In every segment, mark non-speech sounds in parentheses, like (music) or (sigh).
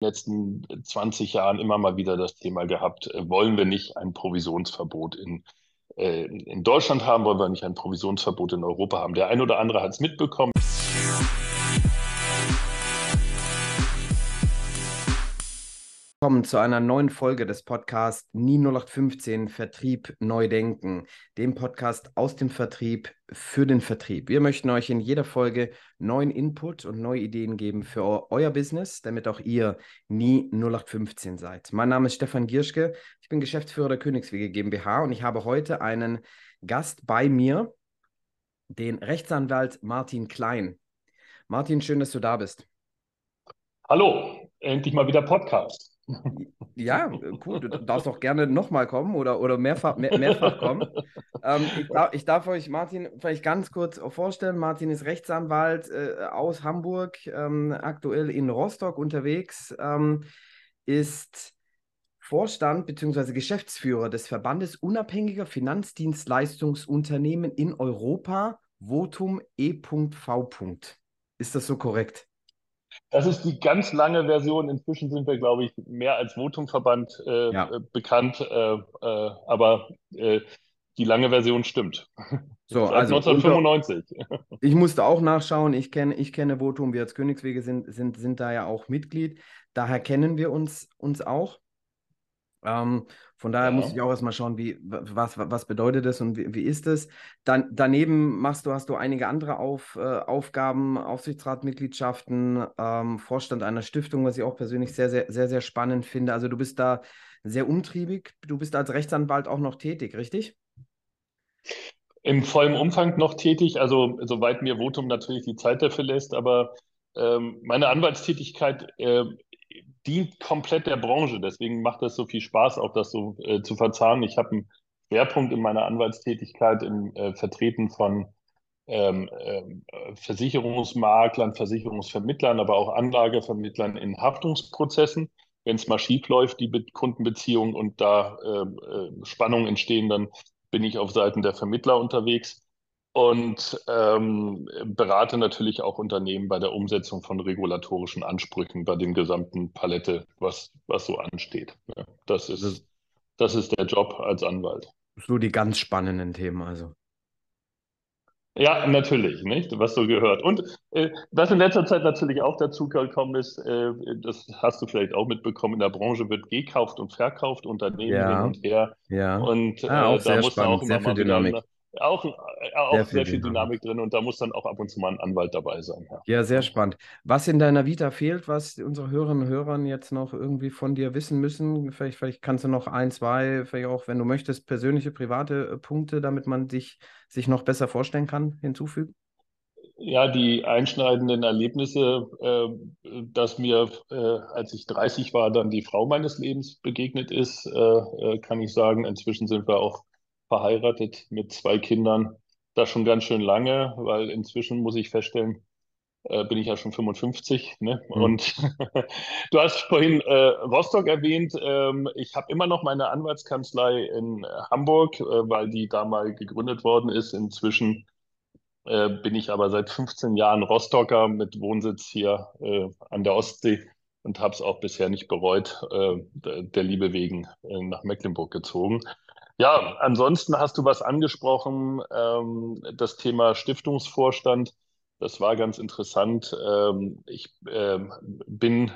letzten 20 Jahren immer mal wieder das Thema gehabt, äh, wollen wir nicht ein Provisionsverbot in, äh, in Deutschland haben, wollen wir nicht ein Provisionsverbot in Europa haben. Der ein oder andere hat es mitbekommen. Willkommen zu einer neuen Folge des Podcasts Nie 0815 Vertrieb neu denken, dem Podcast aus dem Vertrieb für den Vertrieb. Wir möchten euch in jeder Folge neuen Input und neue Ideen geben für euer Business, damit auch ihr nie 0815 seid. Mein Name ist Stefan Gierschke, ich bin Geschäftsführer der Königswege GmbH und ich habe heute einen Gast bei mir, den Rechtsanwalt Martin Klein. Martin, schön, dass du da bist. Hallo, endlich mal wieder Podcast. Ja, cool. Du darfst auch gerne nochmal kommen oder, oder mehrfach, mehr, mehrfach kommen. ähm, ich, darf, ich, darf, euch Martin vielleicht ganz kurz vorstellen. Martin ist Rechtsanwalt äh, aus Hamburg, ähm, aktuell in Rostock unterwegs, ähm, ist Vorstand bzw. Geschäftsführer des Verbandes unabhängiger Finanzdienstleistungsunternehmen in Europa, Votum E.V. Ist das so korrekt? Das ist die ganz lange Version. Inzwischen sind wir, glaube ich, mehr als Votumverband äh, ja. Äh, bekannt. Äh, äh, aber äh, die lange Version stimmt. So, also 1995. (laughs) ich musste auch nachschauen. Ich kenne, ich kenne Votum. Wir als Königswege sind, sind, sind da ja auch Mitglied. Daher kennen wir uns, uns auch. Ähm, von daher ja. muss ich auch erstmal schauen, wie, was, was bedeutet das und wie, wie ist es. Dann, daneben machst du, hast du einige andere Auf, äh, Aufgaben, Aufsichtsratmitgliedschaften, ähm, Vorstand einer Stiftung, was ich auch persönlich sehr, sehr, sehr, sehr spannend finde. Also du bist da sehr umtriebig. Du bist als Rechtsanwalt auch noch tätig, richtig? Im vollen Umfang noch tätig, also soweit mir Votum natürlich die Zeit dafür lässt, aber ähm, meine Anwaltstätigkeit äh, dient komplett der Branche. Deswegen macht es so viel Spaß, auch das so äh, zu verzahnen. Ich habe einen Schwerpunkt in meiner Anwaltstätigkeit im äh, Vertreten von ähm, äh, Versicherungsmaklern, Versicherungsvermittlern, aber auch Anlagevermittlern in Haftungsprozessen. Wenn es mal schief läuft, die Be Kundenbeziehung und da ähm, äh, Spannungen entstehen, dann bin ich auf Seiten der Vermittler unterwegs und ähm, berate natürlich auch Unternehmen bei der Umsetzung von regulatorischen Ansprüchen bei dem gesamten Palette, was, was so ansteht. Ja, das, ist, das ist der Job als Anwalt. So die ganz spannenden Themen also. Ja, natürlich, nicht? Was so gehört. Und äh, was in letzter Zeit natürlich auch dazu gekommen ist, äh, das hast du vielleicht auch mitbekommen, in der Branche wird gekauft und verkauft, Unternehmen ja. hin und her. Ja. Und ah, äh, da muss man auch immer mal Dynamik. Wieder, auch, äh, auch sehr, sehr viel, Dynamik. drin und da muss dann auch ab und zu mal ein Anwalt dabei sein. Ja. ja, sehr spannend. Was in deiner Vita fehlt, was unsere Hörerinnen und Hörer jetzt noch irgendwie von dir wissen müssen, vielleicht, vielleicht kannst du noch ein, zwei, vielleicht auch, wenn du möchtest, persönliche, private äh, Punkte, damit man dich sich noch besser vorstellen kann, hinzufügen? Ja, die einschneidenden Erlebnisse, äh, dass mir, äh, als ich 30 war, dann die Frau meines Lebens begegnet ist, äh, äh kann ich sagen. Inzwischen sind wir auch verheiratet mit zwei Kindern. Das schon ganz schön lange, weil inzwischen muss ich feststellen, äh, bin ich ja schon 55. Ne? Mhm. Und (laughs) du hast vorhin äh, Rostock erwähnt. Ähm, ich habe immer noch meine Anwaltskanzlei in Hamburg, äh, weil die da mal gegründet worden ist. Inzwischen äh, bin ich aber seit 15 Jahren Rostocker mit Wohnsitz hier äh, an der Ostsee und habe es auch bisher nicht bereut, äh, der Liebe wegen nach Mecklenburg gezogen. Ja, ansonsten hast du was angesprochen, ähm, das Thema Stiftungsvorstand. Das war ganz interessant. Ähm, ich ähm, bin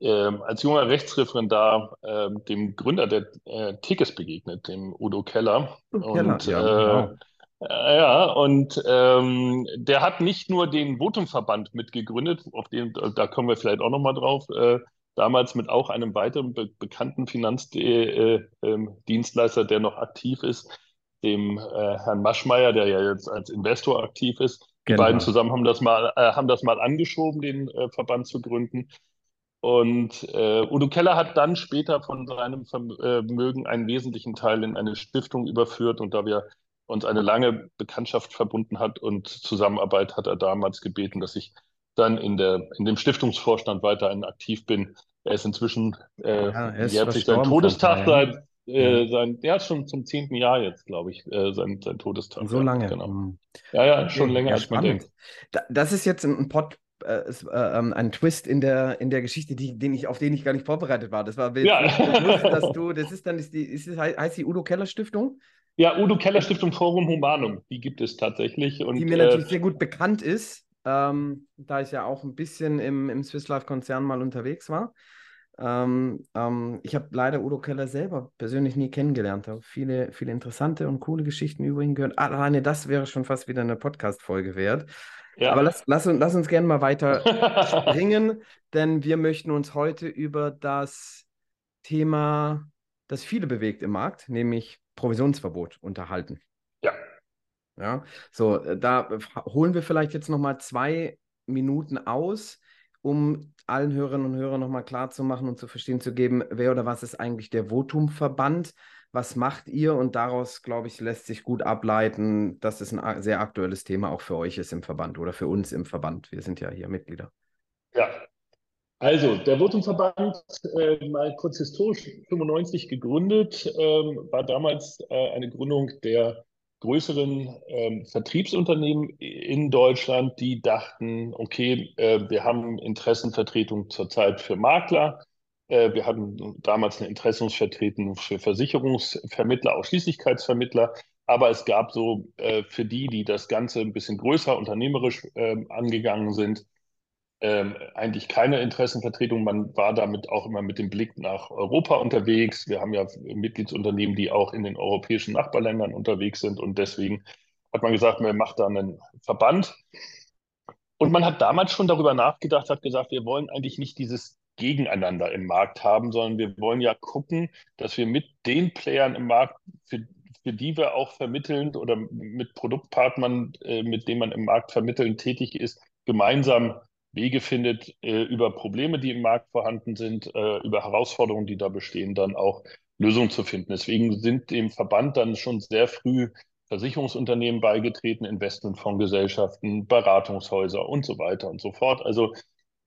ähm, als junger Rechtsreferendar ähm, dem Gründer der äh, Tickets begegnet, dem Udo Keller. Keller und, ja, äh, genau. äh, ja, und ähm, der hat nicht nur den Votumverband mitgegründet, auf den, da kommen wir vielleicht auch nochmal drauf, äh, damals mit auch einem weiteren be bekannten Finanzdienstleister, äh, ähm, der noch aktiv ist, dem äh, Herrn Maschmeyer, der ja jetzt als Investor aktiv ist. Die genau. beiden zusammen haben das mal, äh, haben das mal angeschoben, den Verband zu gründen. Und äh, Udo Keller hat dann später von seinem Vermögen einen wesentlichen Teil in eine Stiftung überführt. Und da wir uns eine lange Bekanntschaft verbunden hat und Zusammenarbeit, hat er damals gebeten, dass ich dann in, der, in dem Stiftungsvorstand weiterhin aktiv bin. Er ist inzwischen, äh, ja, er jährt sich sein Todestag seit, äh, ja. sein, der hat schon zum zehnten Jahr jetzt, glaube ich, äh, sein, sein Todestag. So lange. Genau. Mhm. Ja, ja, schon länger ja, als man denkt. Das ist jetzt ein Pod äh, äh, ähm, ein Twist in der, in der Geschichte, die, den ich, auf den ich gar nicht vorbereitet war. Das war ja. bewusst, dass (laughs) du, das ist dann, ist die, ist, heißt die Udo Keller Stiftung? Ja, Udo Keller Stiftung Forum Humanum, die gibt es tatsächlich. Und, die mir äh, natürlich sehr gut bekannt ist, ähm, da ich ja auch ein bisschen im, im Swiss Life Konzern mal unterwegs war. Ähm, ähm, ich habe leider Udo Keller selber persönlich nie kennengelernt. Habe viele, viele interessante und coole Geschichten über ihn gehört. Alleine das wäre schon fast wieder eine Podcast-Folge wert. Ja. Aber lass, lass, lass uns gerne mal weiter (laughs) springen, denn wir möchten uns heute über das Thema, das viele bewegt im Markt, nämlich Provisionsverbot unterhalten. Ja. So, äh, da holen wir vielleicht jetzt nochmal zwei Minuten aus, um allen Hörerinnen und Hörern nochmal machen und zu verstehen zu geben, wer oder was ist eigentlich der Votum-Verband? Was macht ihr? Und daraus, glaube ich, lässt sich gut ableiten, dass es ein sehr aktuelles Thema auch für euch ist im Verband oder für uns im Verband. Wir sind ja hier Mitglieder. Ja, also, der Votumverband, äh, mal kurz historisch 95 gegründet, äh, war damals äh, eine Gründung der größeren ähm, Vertriebsunternehmen in Deutschland, die dachten, okay, äh, wir haben Interessenvertretung zurzeit für Makler, äh, wir hatten damals eine Interessensvertretung für Versicherungsvermittler, Ausschließlichkeitsvermittler, aber es gab so äh, für die, die das Ganze ein bisschen größer unternehmerisch ähm, angegangen sind, ähm, eigentlich keine Interessenvertretung. Man war damit auch immer mit dem Blick nach Europa unterwegs. Wir haben ja Mitgliedsunternehmen, die auch in den europäischen Nachbarländern unterwegs sind. Und deswegen hat man gesagt, man macht da einen Verband. Und man hat damals schon darüber nachgedacht, hat gesagt, wir wollen eigentlich nicht dieses Gegeneinander im Markt haben, sondern wir wollen ja gucken, dass wir mit den Playern im Markt, für, für die wir auch vermitteln oder mit Produktpartnern, äh, mit denen man im Markt vermitteln tätig ist, gemeinsam Wege findet, äh, über Probleme, die im Markt vorhanden sind, äh, über Herausforderungen, die da bestehen, dann auch Lösungen zu finden. Deswegen sind dem Verband dann schon sehr früh Versicherungsunternehmen beigetreten, Investmentfondsgesellschaften, Beratungshäuser und so weiter und so fort. Also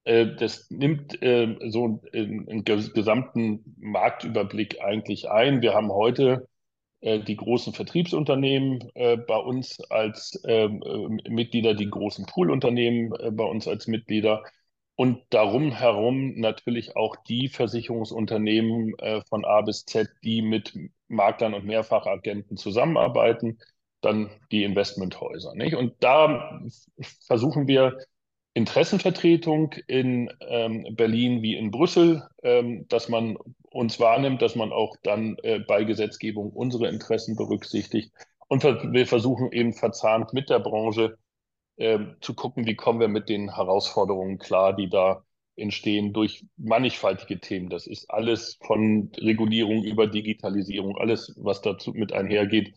äh, das nimmt äh, so einen gesamten Marktüberblick eigentlich ein. Wir haben heute die großen Vertriebsunternehmen äh, bei uns als ähm, äh, Mitglieder, die großen Poolunternehmen bei uns als Mitglieder und darum herum natürlich auch die Versicherungsunternehmen von A bis Z, die mit Maklern und Mehrfachagenten zusammenarbeiten, dann die Investmenthäuser. Nicht? Und da versuchen wir Interessenvertretung in ähm, Berlin wie in Brüssel, ähm, dass man uns wahrnimmt, dass man auch dann äh, bei Gesetzgebung unsere Interessen berücksichtigt. Und wir versuchen eben verzahnt mit der Branche äh, zu gucken, wie kommen wir mit den Herausforderungen klar, die da entstehen durch mannigfaltige Themen. Das ist alles von Regulierung über Digitalisierung, alles, was dazu mit einhergeht,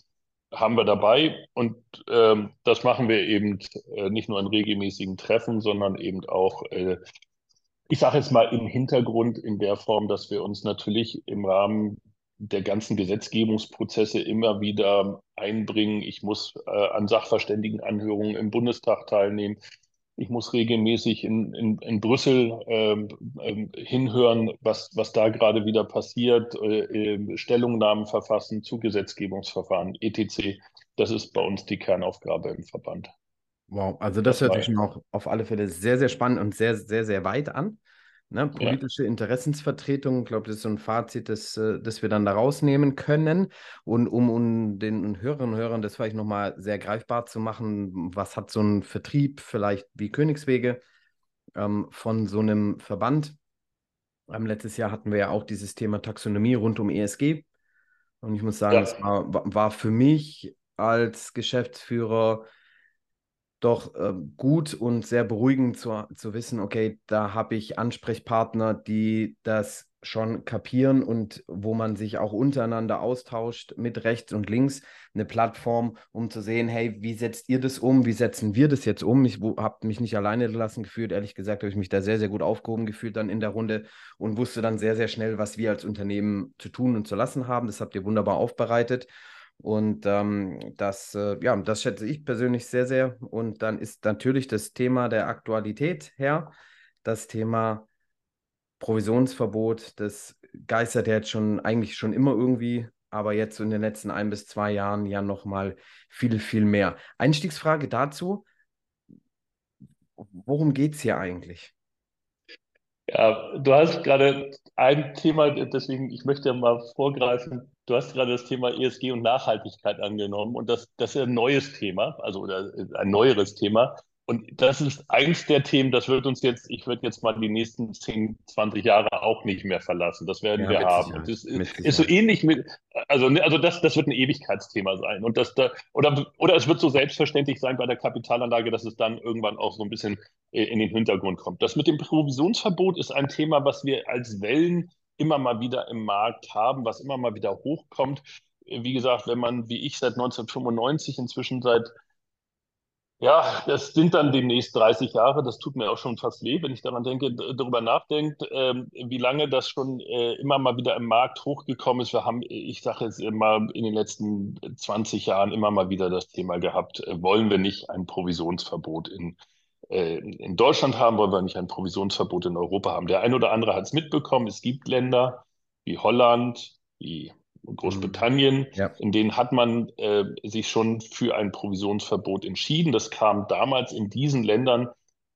haben wir dabei. Und ähm, das machen wir eben äh, nicht nur in regelmäßigen Treffen, sondern eben auch äh, ich sage jetzt mal im Hintergrund in der Form, dass wir uns natürlich im Rahmen der ganzen Gesetzgebungsprozesse immer wieder einbringen. Ich muss äh, an Sachverständigenanhörungen im Bundestag teilnehmen. Ich muss regelmäßig in, in, in Brüssel ähm, ähm, hinhören, was, was da gerade wieder passiert, äh, äh, Stellungnahmen verfassen zu Gesetzgebungsverfahren, etc. Das ist bei uns die Kernaufgabe im Verband. Wow, also das, das hört sich auch auf alle Fälle sehr, sehr spannend und sehr, sehr, sehr weit an. Ne? Politische ja. Interessensvertretung, ich glaube, das ist so ein Fazit, das, äh, das wir dann da rausnehmen können. Und um, um den Hörerinnen und Hörern das vielleicht nochmal sehr greifbar zu machen, was hat so ein Vertrieb vielleicht wie Königswege ähm, von so einem Verband? Ähm, letztes Jahr hatten wir ja auch dieses Thema Taxonomie rund um ESG. Und ich muss sagen, ja. war, war für mich als Geschäftsführer doch äh, gut und sehr beruhigend zu, zu wissen, okay, da habe ich Ansprechpartner, die das schon kapieren und wo man sich auch untereinander austauscht mit rechts und links, eine Plattform, um zu sehen, hey, wie setzt ihr das um, wie setzen wir das jetzt um? Ich habe mich nicht alleine gelassen gefühlt, ehrlich gesagt habe ich mich da sehr, sehr gut aufgehoben gefühlt dann in der Runde und wusste dann sehr, sehr schnell, was wir als Unternehmen zu tun und zu lassen haben. Das habt ihr wunderbar aufbereitet und ähm, das, äh, ja, das schätze ich persönlich sehr, sehr. Und dann ist natürlich das Thema der Aktualität her, das Thema Provisionsverbot, das geistert ja jetzt schon eigentlich schon immer irgendwie, aber jetzt in den letzten ein bis zwei Jahren ja nochmal viel, viel mehr. Einstiegsfrage dazu. worum geht es hier eigentlich? Ja, du hast gerade ein Thema, deswegen, ich möchte ja mal vorgreifen. Du hast gerade das Thema ESG und Nachhaltigkeit angenommen und das, das ist ein neues Thema, also oder ein neueres Thema. Und das ist eins der Themen, das wird uns jetzt, ich würde jetzt mal die nächsten 10, 20 Jahre auch nicht mehr verlassen. Das werden ja, wir haben. Und das ist, ist, so ähnlich mit, also, ne, also das, das wird ein Ewigkeitsthema sein. Und das da, oder, oder es wird so selbstverständlich sein bei der Kapitalanlage, dass es dann irgendwann auch so ein bisschen äh, in den Hintergrund kommt. Das mit dem Provisionsverbot ist ein Thema, was wir als Wellen immer mal wieder im Markt haben, was immer mal wieder hochkommt. Wie gesagt, wenn man, wie ich, seit 1995 inzwischen seit ja, das sind dann demnächst 30 Jahre. Das tut mir auch schon fast weh, wenn ich daran denke, darüber nachdenkt, ähm, wie lange das schon äh, immer mal wieder im Markt hochgekommen ist. Wir haben, ich sage jetzt immer, in den letzten 20 Jahren immer mal wieder das Thema gehabt, äh, wollen wir nicht ein Provisionsverbot in, äh, in Deutschland haben, wollen wir nicht ein Provisionsverbot in Europa haben. Der ein oder andere hat es mitbekommen. Es gibt Länder wie Holland, wie Großbritannien, ja. in denen hat man äh, sich schon für ein Provisionsverbot entschieden. Das kam damals in diesen Ländern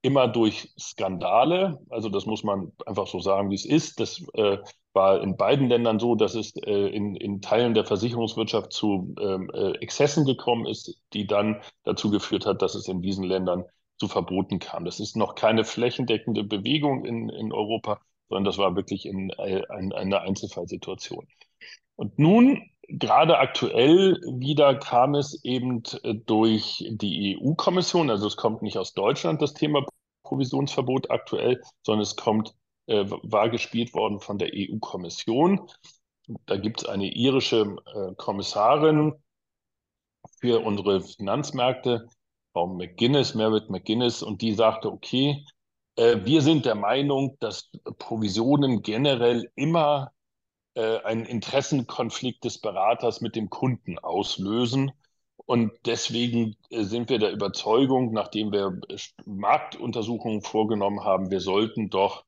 immer durch Skandale. Also das muss man einfach so sagen, wie es ist. Das äh, war in beiden Ländern so, dass es äh, in, in Teilen der Versicherungswirtschaft zu ähm, äh, Exzessen gekommen ist, die dann dazu geführt hat, dass es in diesen Ländern zu Verboten kam. Das ist noch keine flächendeckende Bewegung in, in Europa, sondern das war wirklich in, in, äh, in eine Einzelfallsituation. Und nun, gerade aktuell wieder kam es eben äh, durch die EU-Kommission, also es kommt nicht aus Deutschland das Thema Provisionsverbot aktuell, sondern es kommt, äh, war gespielt worden von der EU-Kommission. Da gibt es eine irische äh, Kommissarin für unsere Finanzmärkte, Frau McGuinness, Merit McGuinness, und die sagte, okay, äh, wir sind der Meinung, dass Provisionen generell immer äh, einen Interessenkonflikt des Beraters mit dem Kunden auslösen. Und deswegen äh, sind wir der Überzeugung, nachdem wir Marktuntersuchungen vorgenommen haben, wir sollten doch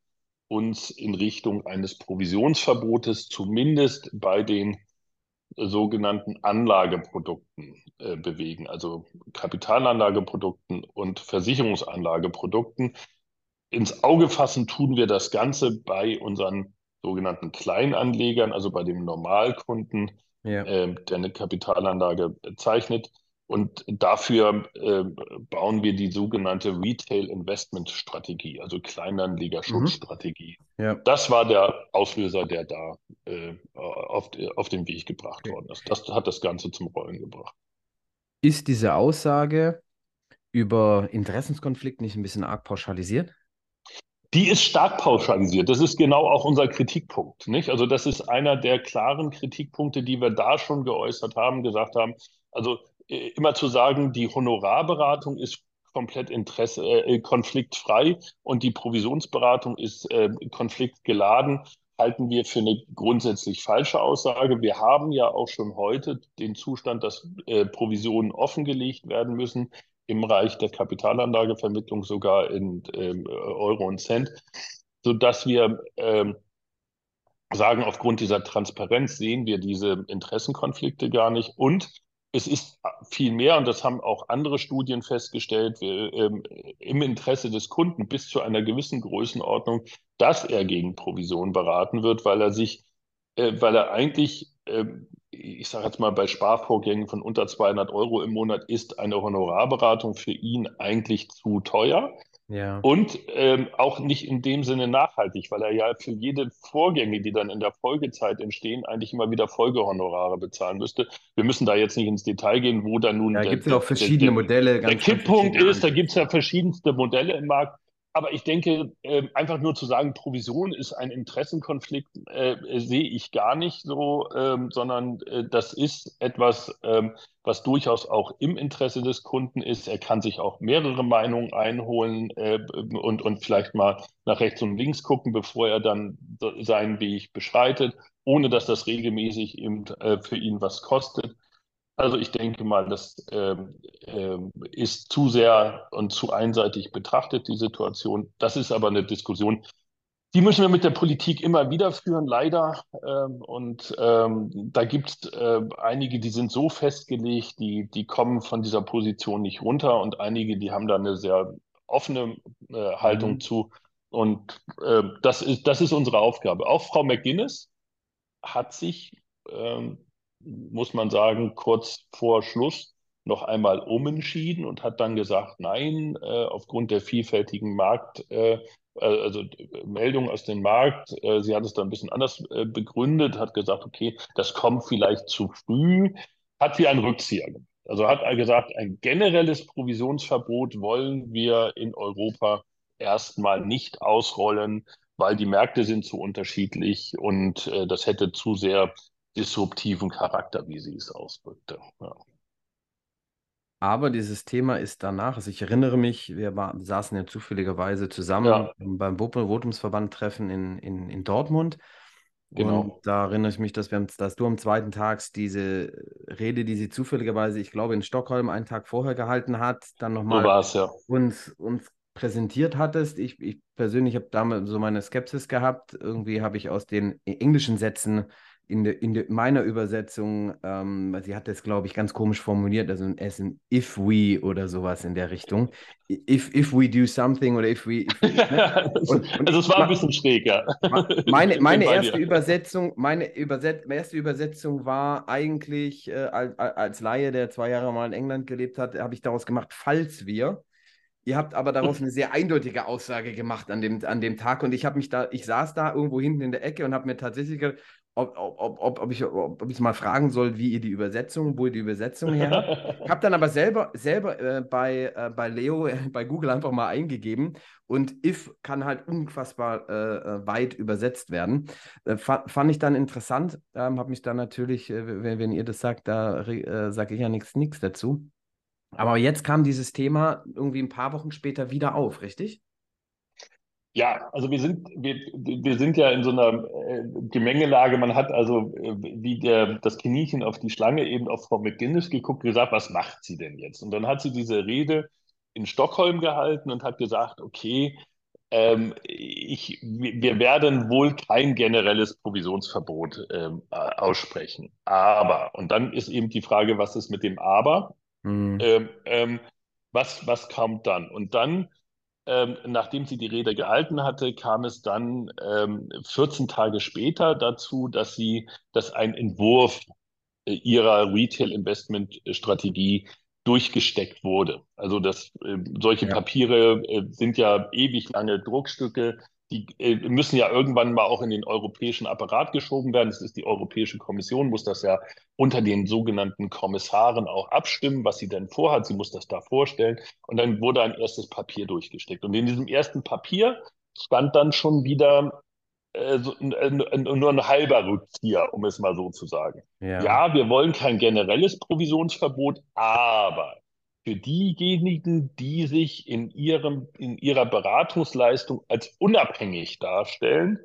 uns in Richtung eines Provisionsverbotes zumindest bei den sogenannten Anlageprodukten äh, bewegen, also Kapitalanlageprodukten und Versicherungsanlageprodukten. Ins Auge fassen tun wir das Ganze bei unseren sogenannten Kleinanlegern, also bei dem Normalkunden, ja. äh, der eine Kapitalanlage zeichnet. Und dafür äh, bauen wir die sogenannte Retail Investment Strategie, also Kleinanlegerschutzstrategie. Mhm. Ja. Das war der Auslöser, der da äh, auf, auf den Weg gebracht okay. worden ist. Das hat das Ganze zum Rollen gebracht. Ist diese Aussage über Interessenskonflikt nicht ein bisschen arg pauschalisiert? Die ist stark pauschalisiert. Das ist genau auch unser Kritikpunkt. Nicht? Also das ist einer der klaren Kritikpunkte, die wir da schon geäußert haben, gesagt haben. Also äh, immer zu sagen, die Honorarberatung ist komplett Interesse, äh, konfliktfrei und die Provisionsberatung ist äh, konfliktgeladen, halten wir für eine grundsätzlich falsche Aussage. Wir haben ja auch schon heute den Zustand, dass äh, Provisionen offengelegt werden müssen im Bereich der Kapitalanlagevermittlung sogar in ähm, Euro und Cent, sodass wir ähm, sagen, aufgrund dieser Transparenz sehen wir diese Interessenkonflikte gar nicht. Und es ist viel mehr, und das haben auch andere Studien festgestellt, wir, ähm, im Interesse des Kunden bis zu einer gewissen Größenordnung, dass er gegen Provision beraten wird, weil er sich, äh, weil er eigentlich äh, ich sage jetzt mal, bei Sparvorgängen von unter 200 Euro im Monat ist eine Honorarberatung für ihn eigentlich zu teuer. Ja. Und ähm, auch nicht in dem Sinne nachhaltig, weil er ja für jede Vorgänge, die dann in der Folgezeit entstehen, eigentlich immer wieder Folgehonorare bezahlen müsste. Wir müssen da jetzt nicht ins Detail gehen, wo da nun da gibt es ja auch verschiedene der, Modelle. Der Kipppunkt ist, da gibt es ja verschiedenste Modelle im Markt. Aber ich denke, äh, einfach nur zu sagen, Provision ist ein Interessenkonflikt, äh, sehe ich gar nicht so, ähm, sondern äh, das ist etwas, ähm, was durchaus auch im Interesse des Kunden ist. Er kann sich auch mehrere Meinungen einholen äh, und, und vielleicht mal nach rechts und links gucken, bevor er dann seinen Weg beschreitet, ohne dass das regelmäßig eben, äh, für ihn was kostet. Also ich denke mal, das ähm, ähm, ist zu sehr und zu einseitig betrachtet, die Situation. Das ist aber eine Diskussion, die müssen wir mit der Politik immer wieder führen, leider. Ähm, und ähm, da gibt es äh, einige, die sind so festgelegt, die, die kommen von dieser Position nicht runter und einige, die haben da eine sehr offene äh, Haltung mhm. zu. Und äh, das, ist, das ist unsere Aufgabe. Auch Frau McGuinness hat sich, ähm, muss man sagen, kurz vor Schluss noch einmal umentschieden und hat dann gesagt, nein, äh, aufgrund der vielfältigen Markt, äh, äh also Meldungen aus dem Markt, äh, sie hat es dann ein bisschen anders äh, begründet, hat gesagt, okay, das kommt vielleicht zu früh, hat sie einen Rückzieher gemacht. Also hat er gesagt, ein generelles Provisionsverbot wollen wir in Europa erstmal nicht ausrollen, weil die Märkte sind zu unterschiedlich und äh, das hätte zu sehr disruptiven Charakter, wie sie es ausdrückte. Ja. Aber dieses Thema ist danach, also ich erinnere mich, wir war, saßen ja zufälligerweise zusammen ja. beim Votumsverband-Treffen in, in, in Dortmund. Genau. Und da erinnere ich mich, dass, wir, dass du am zweiten Tag diese Rede, die sie zufälligerweise, ich glaube, in Stockholm einen Tag vorher gehalten hat, dann nochmal ja. uns, uns präsentiert hattest. Ich, ich persönlich habe damals so meine Skepsis gehabt. Irgendwie habe ich aus den englischen Sätzen in, de, in de, meiner Übersetzung, ähm, sie hat das, glaube ich, ganz komisch formuliert, also ein in if we oder sowas in der Richtung. If, if we do something oder if we. If we ne? (laughs) und, und also es war ein bisschen schräger. Meine, (laughs) meine erste Übersetzung, meine Überset erste Übersetzung war eigentlich, äh, als, als Laie, der zwei Jahre mal in England gelebt hat, habe ich daraus gemacht, falls wir. Ihr habt aber daraus (laughs) eine sehr eindeutige Aussage gemacht an dem, an dem Tag und ich habe mich da, ich saß da irgendwo hinten in der Ecke und habe mir tatsächlich gedacht, ob, ob, ob, ob, ich, ob, ob mal fragen soll, wie ihr die Übersetzung, wo ihr die Übersetzung her. Ich habe dann aber selber, selber äh, bei, äh, bei Leo, äh, (laughs) bei Google einfach mal eingegeben und if kann halt unfassbar äh, äh weit übersetzt werden. Äh, fand ich dann interessant, ähm, habe mich dann natürlich, wenn, wenn, ihr das sagt, da sage ich ja nichts dazu. Aber jetzt kam dieses Thema irgendwie ein paar Wochen später wieder auf, richtig? Ja, also wir sind, wir, wir sind ja in so einer äh, Gemengelage. Man hat also äh, wie der, das Kaninchen auf die Schlange eben auf Frau McGinnis geguckt, gesagt, was macht sie denn jetzt? Und dann hat sie diese Rede in Stockholm gehalten und hat gesagt, okay, ähm, ich, wir werden wohl kein generelles Provisionsverbot ähm, aussprechen. Aber, und dann ist eben die Frage, was ist mit dem Aber? Mhm. Ähm was, was kommt dann? Und dann ähm, nachdem sie die Rede gehalten hatte, kam es dann ähm, 14 Tage später dazu, dass sie, dass ein Entwurf äh, ihrer Retail-Investment-Strategie durchgesteckt wurde. Also das, äh, solche ja. Papiere äh, sind ja ewig lange Druckstücke, die äh, müssen ja irgendwann mal auch in den europäischen Apparat geschoben werden. Es ist die Europäische Kommission, muss das ja unter den sogenannten Kommissaren auch abstimmen, was sie denn vorhat. Sie muss das da vorstellen. Und dann wurde ein erstes Papier durchgesteckt. Und in diesem ersten Papier stand dann schon wieder äh, so, äh, nur ein halber Rückzieher, um es mal so zu sagen. Ja. ja, wir wollen kein generelles Provisionsverbot, aber für diejenigen, die sich in, ihrem, in ihrer Beratungsleistung als unabhängig darstellen,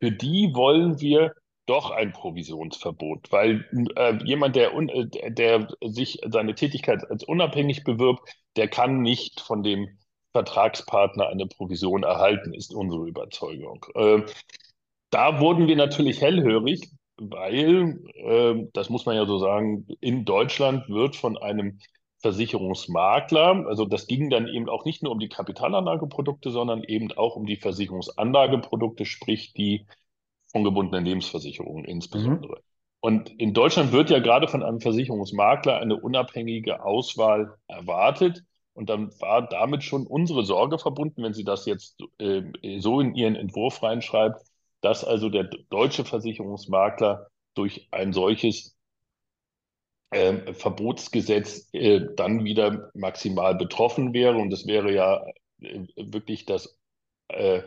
für die wollen wir doch ein Provisionsverbot, weil äh, jemand, der, äh, der sich seine Tätigkeit als unabhängig bewirbt, der kann nicht von dem Vertragspartner eine Provision erhalten, ist unsere Überzeugung. Äh, da wurden wir natürlich hellhörig, weil, äh, das muss man ja so sagen, in Deutschland wird von einem Versicherungsmakler. Also das ging dann eben auch nicht nur um die Kapitalanlageprodukte, sondern eben auch um die Versicherungsanlageprodukte, sprich die ungebundenen Lebensversicherungen insbesondere. Mhm. Und in Deutschland wird ja gerade von einem Versicherungsmakler eine unabhängige Auswahl erwartet. Und dann war damit schon unsere Sorge verbunden, wenn sie das jetzt äh, so in ihren Entwurf reinschreibt, dass also der deutsche Versicherungsmakler durch ein solches äh, Verbotsgesetz äh, dann wieder maximal betroffen wäre. Und das wäre ja äh, wirklich das äh,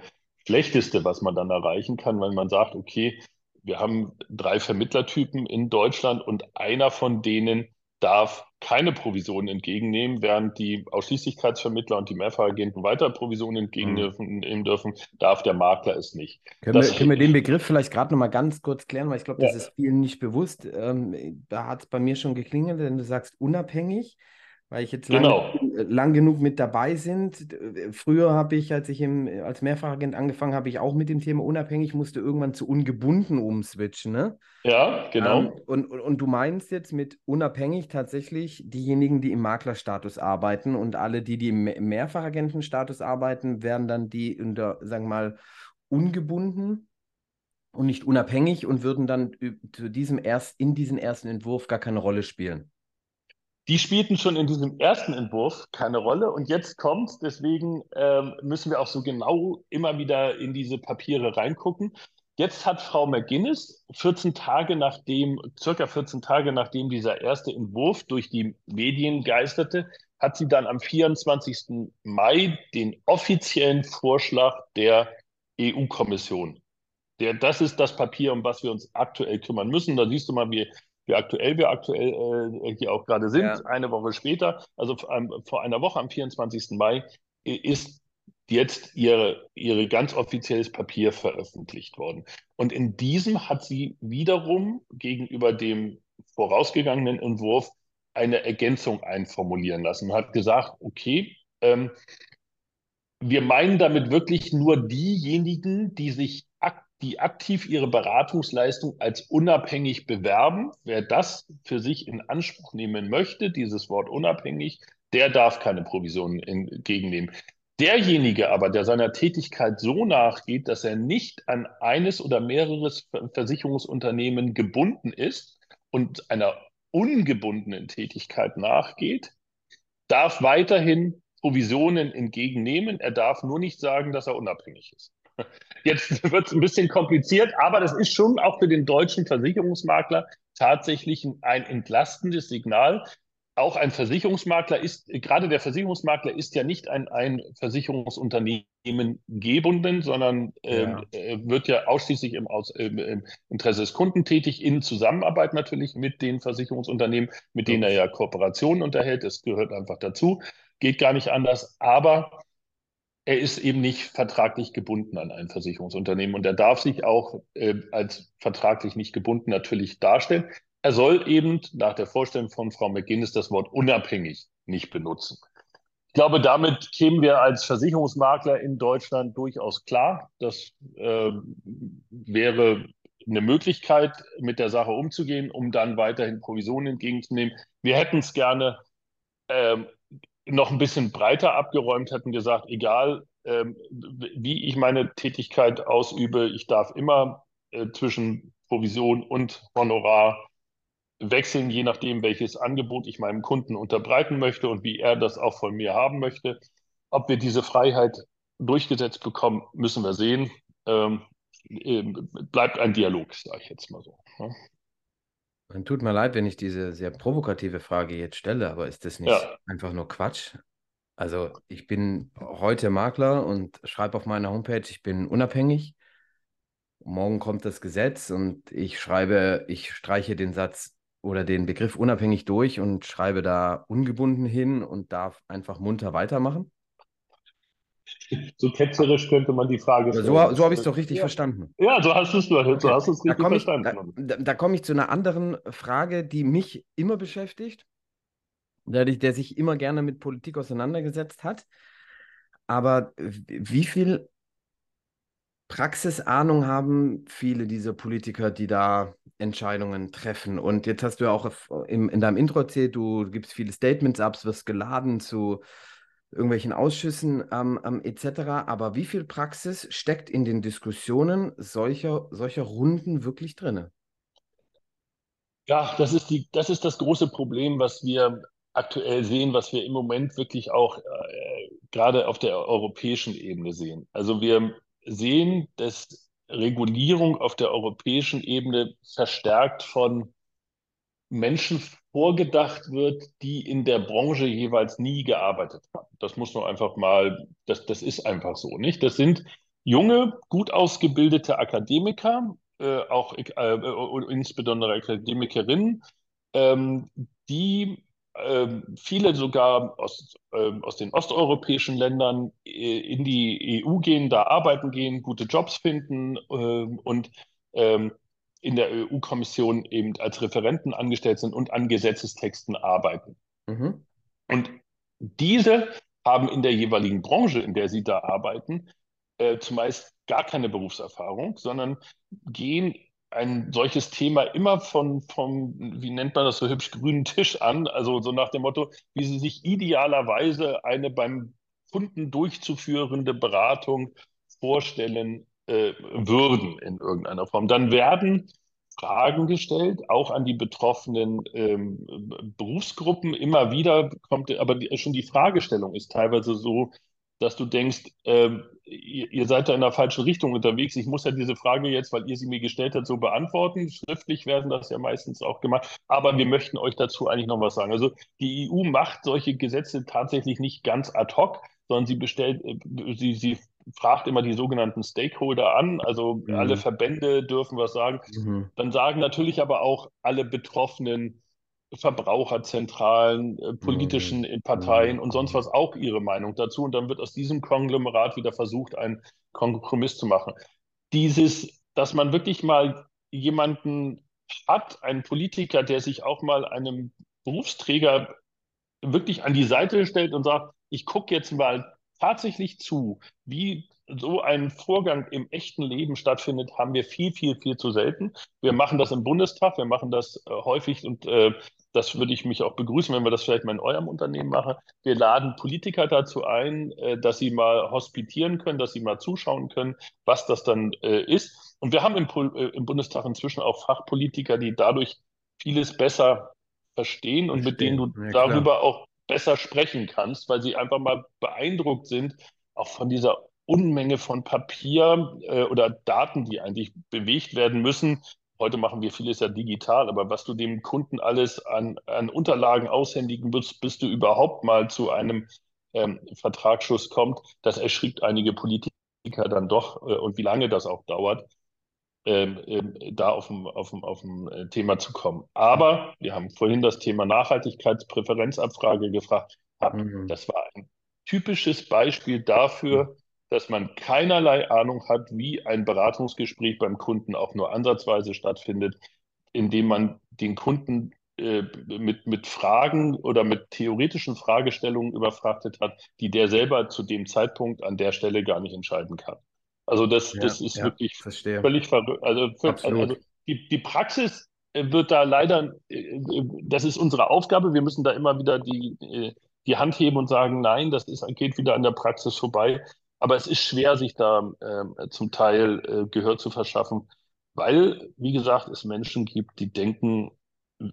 Schlechteste, was man dann erreichen kann, wenn man sagt, okay, wir haben drei Vermittlertypen in Deutschland und einer von denen darf keine Provisionen entgegennehmen, während die Ausschließlichkeitsvermittler und die Mehrfachagenten weiter Provisionen entgegennehmen mhm. dürfen, darf der Makler es nicht. Können, wir, können wir, den Begriff vielleicht gerade noch mal ganz kurz klären, weil ich glaube, das ja. ist vielen nicht bewusst. Ähm, da hat es bei mir schon geklingelt, wenn du sagst unabhängig. Weil ich jetzt lang, genau. lang genug mit dabei sind. Früher habe ich, als ich im, als Mehrfachagent angefangen habe, ich auch mit dem Thema unabhängig, musste irgendwann zu ungebunden umswitchen. Ne? Ja, genau. Ähm, und, und, und, du meinst jetzt mit unabhängig tatsächlich diejenigen, die im Maklerstatus arbeiten und alle, die, die im Mehrfachagentenstatus arbeiten, werden dann die unter, sagen wir mal, ungebunden und nicht unabhängig und würden dann zu diesem erst, in diesem ersten Entwurf gar keine Rolle spielen. Die spielten schon in diesem ersten Entwurf keine Rolle und jetzt kommt, deswegen ähm, müssen wir auch so genau immer wieder in diese Papiere reingucken. Jetzt hat Frau McGuinness 14 Tage nachdem, circa 14 Tage nachdem dieser erste Entwurf durch die Medien geisterte, hat sie dann am 24. Mai den offiziellen Vorschlag der EU-Kommission. Der, das ist das Papier, um was wir uns aktuell kümmern müssen. Da siehst du mal, wie, wie aktuell wir aktuell äh, hier auch gerade sind. Ja. Eine Woche später, also ähm, vor einer Woche am 24. Mai, ist jetzt ihre, ihre ganz offizielles Papier veröffentlicht worden. Und in diesem hat sie wiederum gegenüber dem vorausgegangenen Entwurf eine Ergänzung einformulieren lassen. Hat gesagt, okay, ähm, wir meinen damit wirklich nur diejenigen, die sich ak die aktiv ihre Beratungsleistung als unabhängig bewerben. Wer das für sich in Anspruch nehmen möchte, dieses Wort unabhängig, der darf keine Provisionen entgegennehmen. Derjenige aber, der seiner Tätigkeit so nachgeht, dass er nicht an eines oder mehrere Versicherungsunternehmen gebunden ist und einer ungebundenen Tätigkeit nachgeht, darf weiterhin Provisionen entgegennehmen. Er darf nur nicht sagen, dass er unabhängig ist. Jetzt wird es ein bisschen kompliziert, aber das ist schon auch für den deutschen Versicherungsmakler tatsächlich ein entlastendes Signal, auch ein Versicherungsmakler ist, gerade der Versicherungsmakler ist ja nicht ein, ein Versicherungsunternehmen gebunden, sondern ähm, ja. äh, wird ja ausschließlich im, Aus, äh, im, Interesse des Kunden tätig, in Zusammenarbeit natürlich mit den Versicherungsunternehmen, mit denen er ja Kooperationen unterhält. Das gehört einfach dazu. Geht gar nicht anders. Aber er ist eben nicht vertraglich gebunden an ein Versicherungsunternehmen und er darf sich auch äh, als vertraglich nicht gebunden natürlich darstellen. Er soll eben nach der Vorstellung von Frau McGuinness das Wort unabhängig nicht benutzen. Ich glaube, damit kämen wir als Versicherungsmakler in Deutschland durchaus klar. Das äh, wäre eine Möglichkeit, mit der Sache umzugehen, um dann weiterhin Provisionen entgegenzunehmen. Wir hätten es gerne ähm, noch ein bisschen breiter abgeräumt, hätten gesagt, egal ähm, wie ich meine Tätigkeit ausübe, ich darf immer äh, zwischen Provision und Honorar wechseln, je nachdem, welches Angebot ich meinem Kunden unterbreiten möchte und wie er das auch von mir haben möchte. Ob wir diese Freiheit durchgesetzt bekommen, müssen wir sehen. Ähm, ähm bleibt ein Dialog, sage ich jetzt mal so. Ja. Man tut mir leid, wenn ich diese sehr provokative Frage jetzt stelle, aber ist das nicht ja. einfach nur Quatsch? Also ich bin heute Makler und schreibe auf meiner Homepage, ich bin unabhängig. Morgen kommt das Gesetz und ich schreibe, ich streiche den Satz oder den Begriff unabhängig durch und schreibe da ungebunden hin und darf einfach munter weitermachen? So ketzerisch könnte man die Frage stellen. So, so habe ich es doch richtig ja. verstanden. Ja, so hast du es so hast richtig da verstanden. Ich, da, da komme ich zu einer anderen Frage, die mich immer beschäftigt, der, der sich immer gerne mit Politik auseinandergesetzt hat. Aber wie viel Praxisahnung haben viele dieser Politiker, die da Entscheidungen treffen. Und jetzt hast du ja auch im, in deinem Intro erzählt, du gibst viele Statements ab, wirst geladen zu irgendwelchen Ausschüssen ähm, ähm, etc. Aber wie viel Praxis steckt in den Diskussionen solcher, solcher Runden wirklich drin? Ja, das ist, die, das ist das große Problem, was wir aktuell sehen, was wir im Moment wirklich auch äh, gerade auf der europäischen Ebene sehen. Also wir sehen, dass Regulierung auf der europäischen Ebene verstärkt von Menschen vorgedacht wird, die in der Branche jeweils nie gearbeitet haben. Das muss man einfach mal, das, das ist einfach so, nicht? Das sind junge, gut ausgebildete Akademiker, äh, auch äh, insbesondere Akademikerinnen, ähm, die ähm, viele sogar aus, ähm, aus den osteuropäischen Ländern äh, in die EU gehen, da arbeiten gehen, gute Jobs finden ähm, und in der EU-Kommission eben als Referenten angestellt sind und an Gesetzestexten arbeiten. Mhm. Und diese haben in der jeweiligen Branche, in der sie da arbeiten, äh, zumeist gar keine Berufserfahrung, sondern gehen ein solches Thema immer von, vom, wie nennt man das so hübsch, grünen Tisch an, also so nach dem Motto, wie sie sich idealerweise eine beim Kunden durchzuführende Beratung vorstellen äh, würden in irgendeiner Form. Dann werden Fragen gestellt, auch an die betroffenen ähm, Berufsgruppen. Immer wieder kommt, aber die, schon die Fragestellung ist teilweise so, dass du denkst, ähm, ihr, ihr, seid da in der falschen Richtung unterwegs. Ich muss ja diese Frage jetzt, weil ihr sie mir gestellt habt, so beantworten. Schriftlich werden das ja meistens auch gemacht. Aber wir möchten euch dazu eigentlich noch was sagen. Also die EU macht solche Gesetze tatsächlich nicht ganz ad hoc, sondern sie bestellt, äh, sie, sie fragt immer die sogenannten Stakeholder an, also mhm. alle Verbände dürfen was sagen. Mhm. Dann sagen natürlich aber auch alle betroffenen Verbraucherzentralen, äh, politischen mhm. Parteien und sonst was auch ihre Meinung dazu. Und dann wird aus diesem Konglomerat wieder versucht, einen Kompromiss zu machen. Dieses, dass man wirklich mal jemanden hat, einen Politiker, der sich auch mal einem Berufsträger wirklich an die Seite stellt und sagt, ich gucke jetzt mal tatsächlich zu, wie so ein Vorgang im echten Leben stattfindet, haben wir viel, viel, viel zu selten. Wir machen das im Bundestag, wir machen das äh, häufig und äh, das würde ich mich auch begrüßen, wenn wir das vielleicht mal in eurem Unternehmen machen. Wir laden Politiker dazu ein, äh, dass sie mal hospitieren können, dass sie mal zuschauen können, was das dann äh, ist. Und wir haben im, äh, im, Bundestag inzwischen auch Fachpolitiker, die dadurch vieles besser verstehen und mit denen du ja, darüber auch besser sprechen kannst, weil sie einfach mal beeindruckt sind, auch von dieser Unmenge von Papier äh, oder Daten, die eigentlich bewegt werden müssen. Heute machen wir vieles ja digital, aber was du dem Kunden alles an, an Unterlagen aushändigen musst, bis du überhaupt mal zu einem ähm, Vertragsschuss kommt, das erschrickt einige Politiker dann doch äh, und wie lange das auch dauert. Ähm, ähm, da auf dem, auf, dem, auf dem äh, Thema zu kommen. Aber wir haben vorhin das Thema Nachhaltigkeitspräferenzabfrage gefragt. Mhm. Das war ein typisches Beispiel dafür, dass man keinerlei Ahnung hat, wie ein Beratungsgespräch beim Kunden auch nur ansatzweise stattfindet, indem man den Kunden äh, mit, mit Fragen oder mit theoretischen Fragestellungen überfrachtet hat, die der selber zu dem Zeitpunkt an der Stelle gar nicht entscheiden kann. Also das, ja, das ist ja, wirklich verstehe. völlig verrückt. Also, also die, die Praxis äh, wird da leider, äh, das ist unsere Aufgabe, wir müssen da immer wieder die, äh, die Hand heben und sagen, nein, das ist, geht wieder an der Praxis vorbei. Aber es ist schwer, sich da äh, zum Teil äh, Gehör zu verschaffen, weil, wie gesagt, es Menschen gibt, die denken,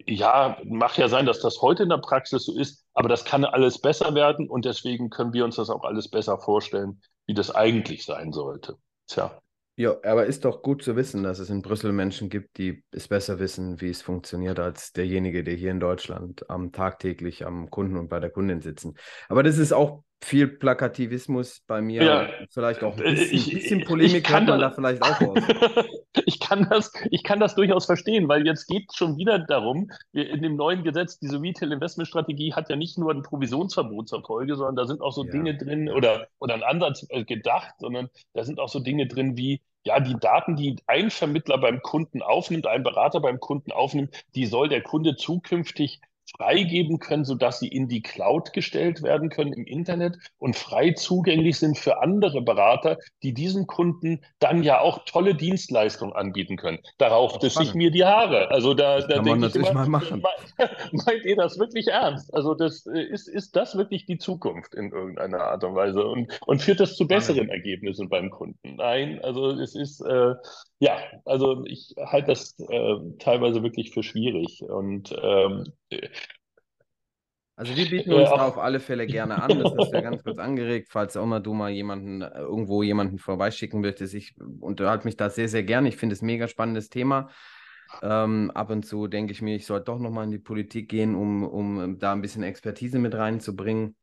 ja, mag ja sein, dass das heute in der Praxis so ist, aber das kann alles besser werden und deswegen können wir uns das auch alles besser vorstellen, wie das eigentlich sein sollte. Tja. Ja, aber ist doch gut zu wissen, dass es in Brüssel Menschen gibt, die es besser wissen, wie es funktioniert, als derjenige, der hier in Deutschland am tagtäglich am Kunden und bei der Kundin sitzen. Aber das ist auch viel Plakativismus bei mir. Ja, vielleicht auch ein bisschen, ich, bisschen Polemik hat man da vielleicht auch raus. (laughs) (laughs) ich, kann das, ich kann das durchaus verstehen, weil jetzt geht es schon wieder darum, in dem neuen Gesetz, diese Retail-Investment-Strategie hat ja nicht nur ein Provisionsverbot zur Folge, sondern da sind auch so ja. Dinge drin oder, oder ein Ansatz äh, gedacht, sondern da sind auch so Dinge drin wie, ja, die Daten, die ein Vermittler beim Kunden aufnimmt, ein Berater beim Kunden aufnimmt, die soll der Kunde zukünftig freigeben können, sodass sie in die Cloud gestellt werden können im Internet und frei zugänglich sind für andere Berater, die diesen Kunden dann ja auch tolle Dienstleistungen anbieten können. Da raucht es sich mir die Haare. Also da, da denke ich immer, mal machen. (laughs) meint ihr das wirklich ernst? Also das äh, ist, ist das wirklich die Zukunft in irgendeiner Art und Weise und, und führt das zu besseren Ergebnissen beim Kunden? Nein, also es ist äh, ja, also ich halte das äh, teilweise wirklich für schwierig und ähm, also wir bieten uns ja. da auf alle Fälle gerne an. Das hast du ja ganz kurz (laughs) angeregt, falls auch mal du mal jemanden äh, irgendwo jemanden vorbeischicken möchtest. Ich unterhalte mich da sehr, sehr gerne. Ich finde es ein mega spannendes Thema. Ähm, ab und zu denke ich mir, ich sollte doch nochmal in die Politik gehen, um, um da ein bisschen Expertise mit reinzubringen.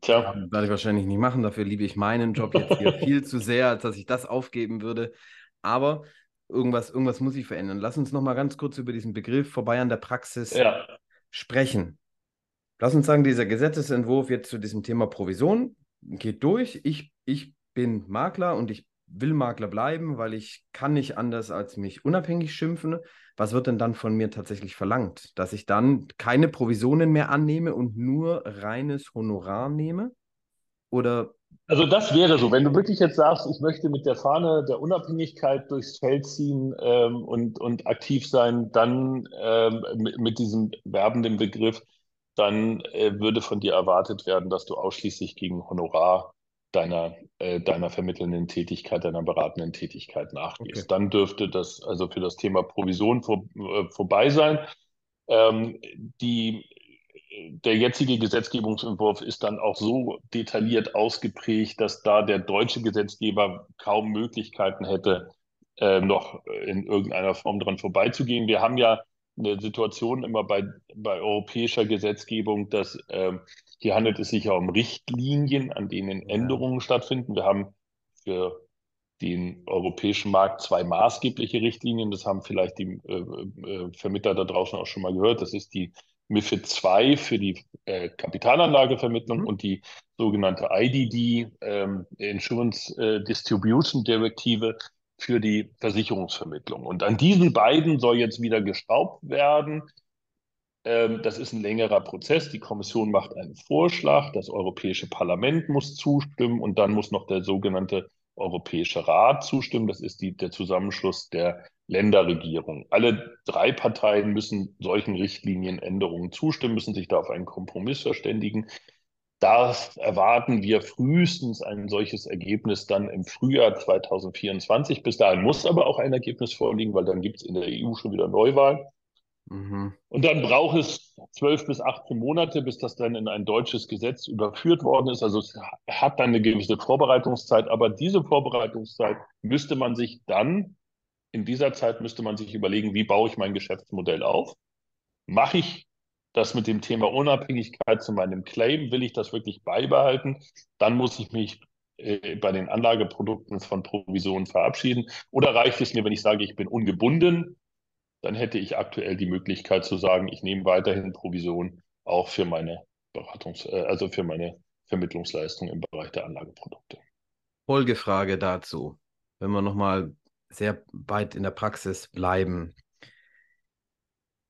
Tja. Ähm, werde ich wahrscheinlich nicht machen. Dafür liebe ich meinen Job jetzt hier (laughs) viel zu sehr, als dass ich das aufgeben würde. Aber irgendwas, irgendwas muss ich verändern. Lass uns nochmal ganz kurz über diesen Begriff vorbei an der Praxis ja. sprechen. Lass uns sagen, dieser Gesetzesentwurf jetzt zu diesem Thema Provision geht durch. Ich, ich bin Makler und ich will Makler bleiben, weil ich kann nicht anders als mich unabhängig schimpfen. Was wird denn dann von mir tatsächlich verlangt? Dass ich dann keine Provisionen mehr annehme und nur reines Honorar nehme? Oder also das wäre so, wenn du wirklich jetzt sagst, ich möchte mit der Fahne der Unabhängigkeit durchs Feld ziehen ähm, und, und aktiv sein, dann ähm, mit, mit, diesem werbenden Begriff, dann äh, würde von dir erwartet werden, dass du ausschließlich gegen Honorar deiner, äh, deiner vermittelnden Tätigkeit, deiner beratenden Tätigkeit nachgehst. Okay. Dann dürfte das also für das Thema Provision vor, äh, vorbei sein. Ähm, die der jetzige Gesetzgebungsentwurf ist dann auch so detailliert ausgeprägt, dass da der deutsche Gesetzgeber kaum Möglichkeiten hätte, äh, noch in irgendeiner Form dran vorbeizugehen. Wir haben ja eine Situation immer bei, bei europäischer Gesetzgebung, dass äh, hier handelt es sich ja um Richtlinien, an denen Änderungen stattfinden. Wir haben für den europäischen Markt zwei maßgebliche Richtlinien. Das haben vielleicht die äh, äh, Vermittler da draußen auch schon mal gehört. Das ist die MIFID 2 für die äh, Kapitalanlagevermittlung mhm. und die sogenannte IDD, ähm, Insurance äh, Distribution Direktive für die Versicherungsvermittlung. Und an diesen beiden soll jetzt wieder geschraubt werden. Ähm, das ist ein längerer Prozess. Die Kommission macht einen Vorschlag, das Europäische Parlament muss zustimmen und dann muss noch der sogenannte Europäische Rat zustimmen. Das ist die, der Zusammenschluss der Länderregierung. Alle drei Parteien müssen solchen Richtlinienänderungen zustimmen, müssen sich da auf einen Kompromiss verständigen. Da erwarten wir frühestens ein solches Ergebnis dann im Frühjahr 2024. Bis dahin muss aber auch ein Ergebnis vorliegen, weil dann gibt es in der EU schon wieder Neuwahl. Mhm. Und dann braucht es zwölf bis 18 Monate, bis das dann in ein deutsches Gesetz überführt worden ist. Also es hat dann eine gewisse Vorbereitungszeit, aber diese Vorbereitungszeit müsste man sich dann in dieser Zeit müsste man sich überlegen, wie baue ich mein Geschäftsmodell auf? Mache ich das mit dem Thema Unabhängigkeit zu meinem Claim? Will ich das wirklich beibehalten? Dann muss ich mich äh, bei den Anlageprodukten von Provisionen verabschieden. Oder reicht es mir, wenn ich sage, ich bin ungebunden? Dann hätte ich aktuell die Möglichkeit zu sagen, ich nehme weiterhin Provision auch für meine Beratungs-, äh, also für meine Vermittlungsleistung im Bereich der Anlageprodukte. Folgefrage dazu. Wenn wir nochmal sehr weit in der Praxis bleiben.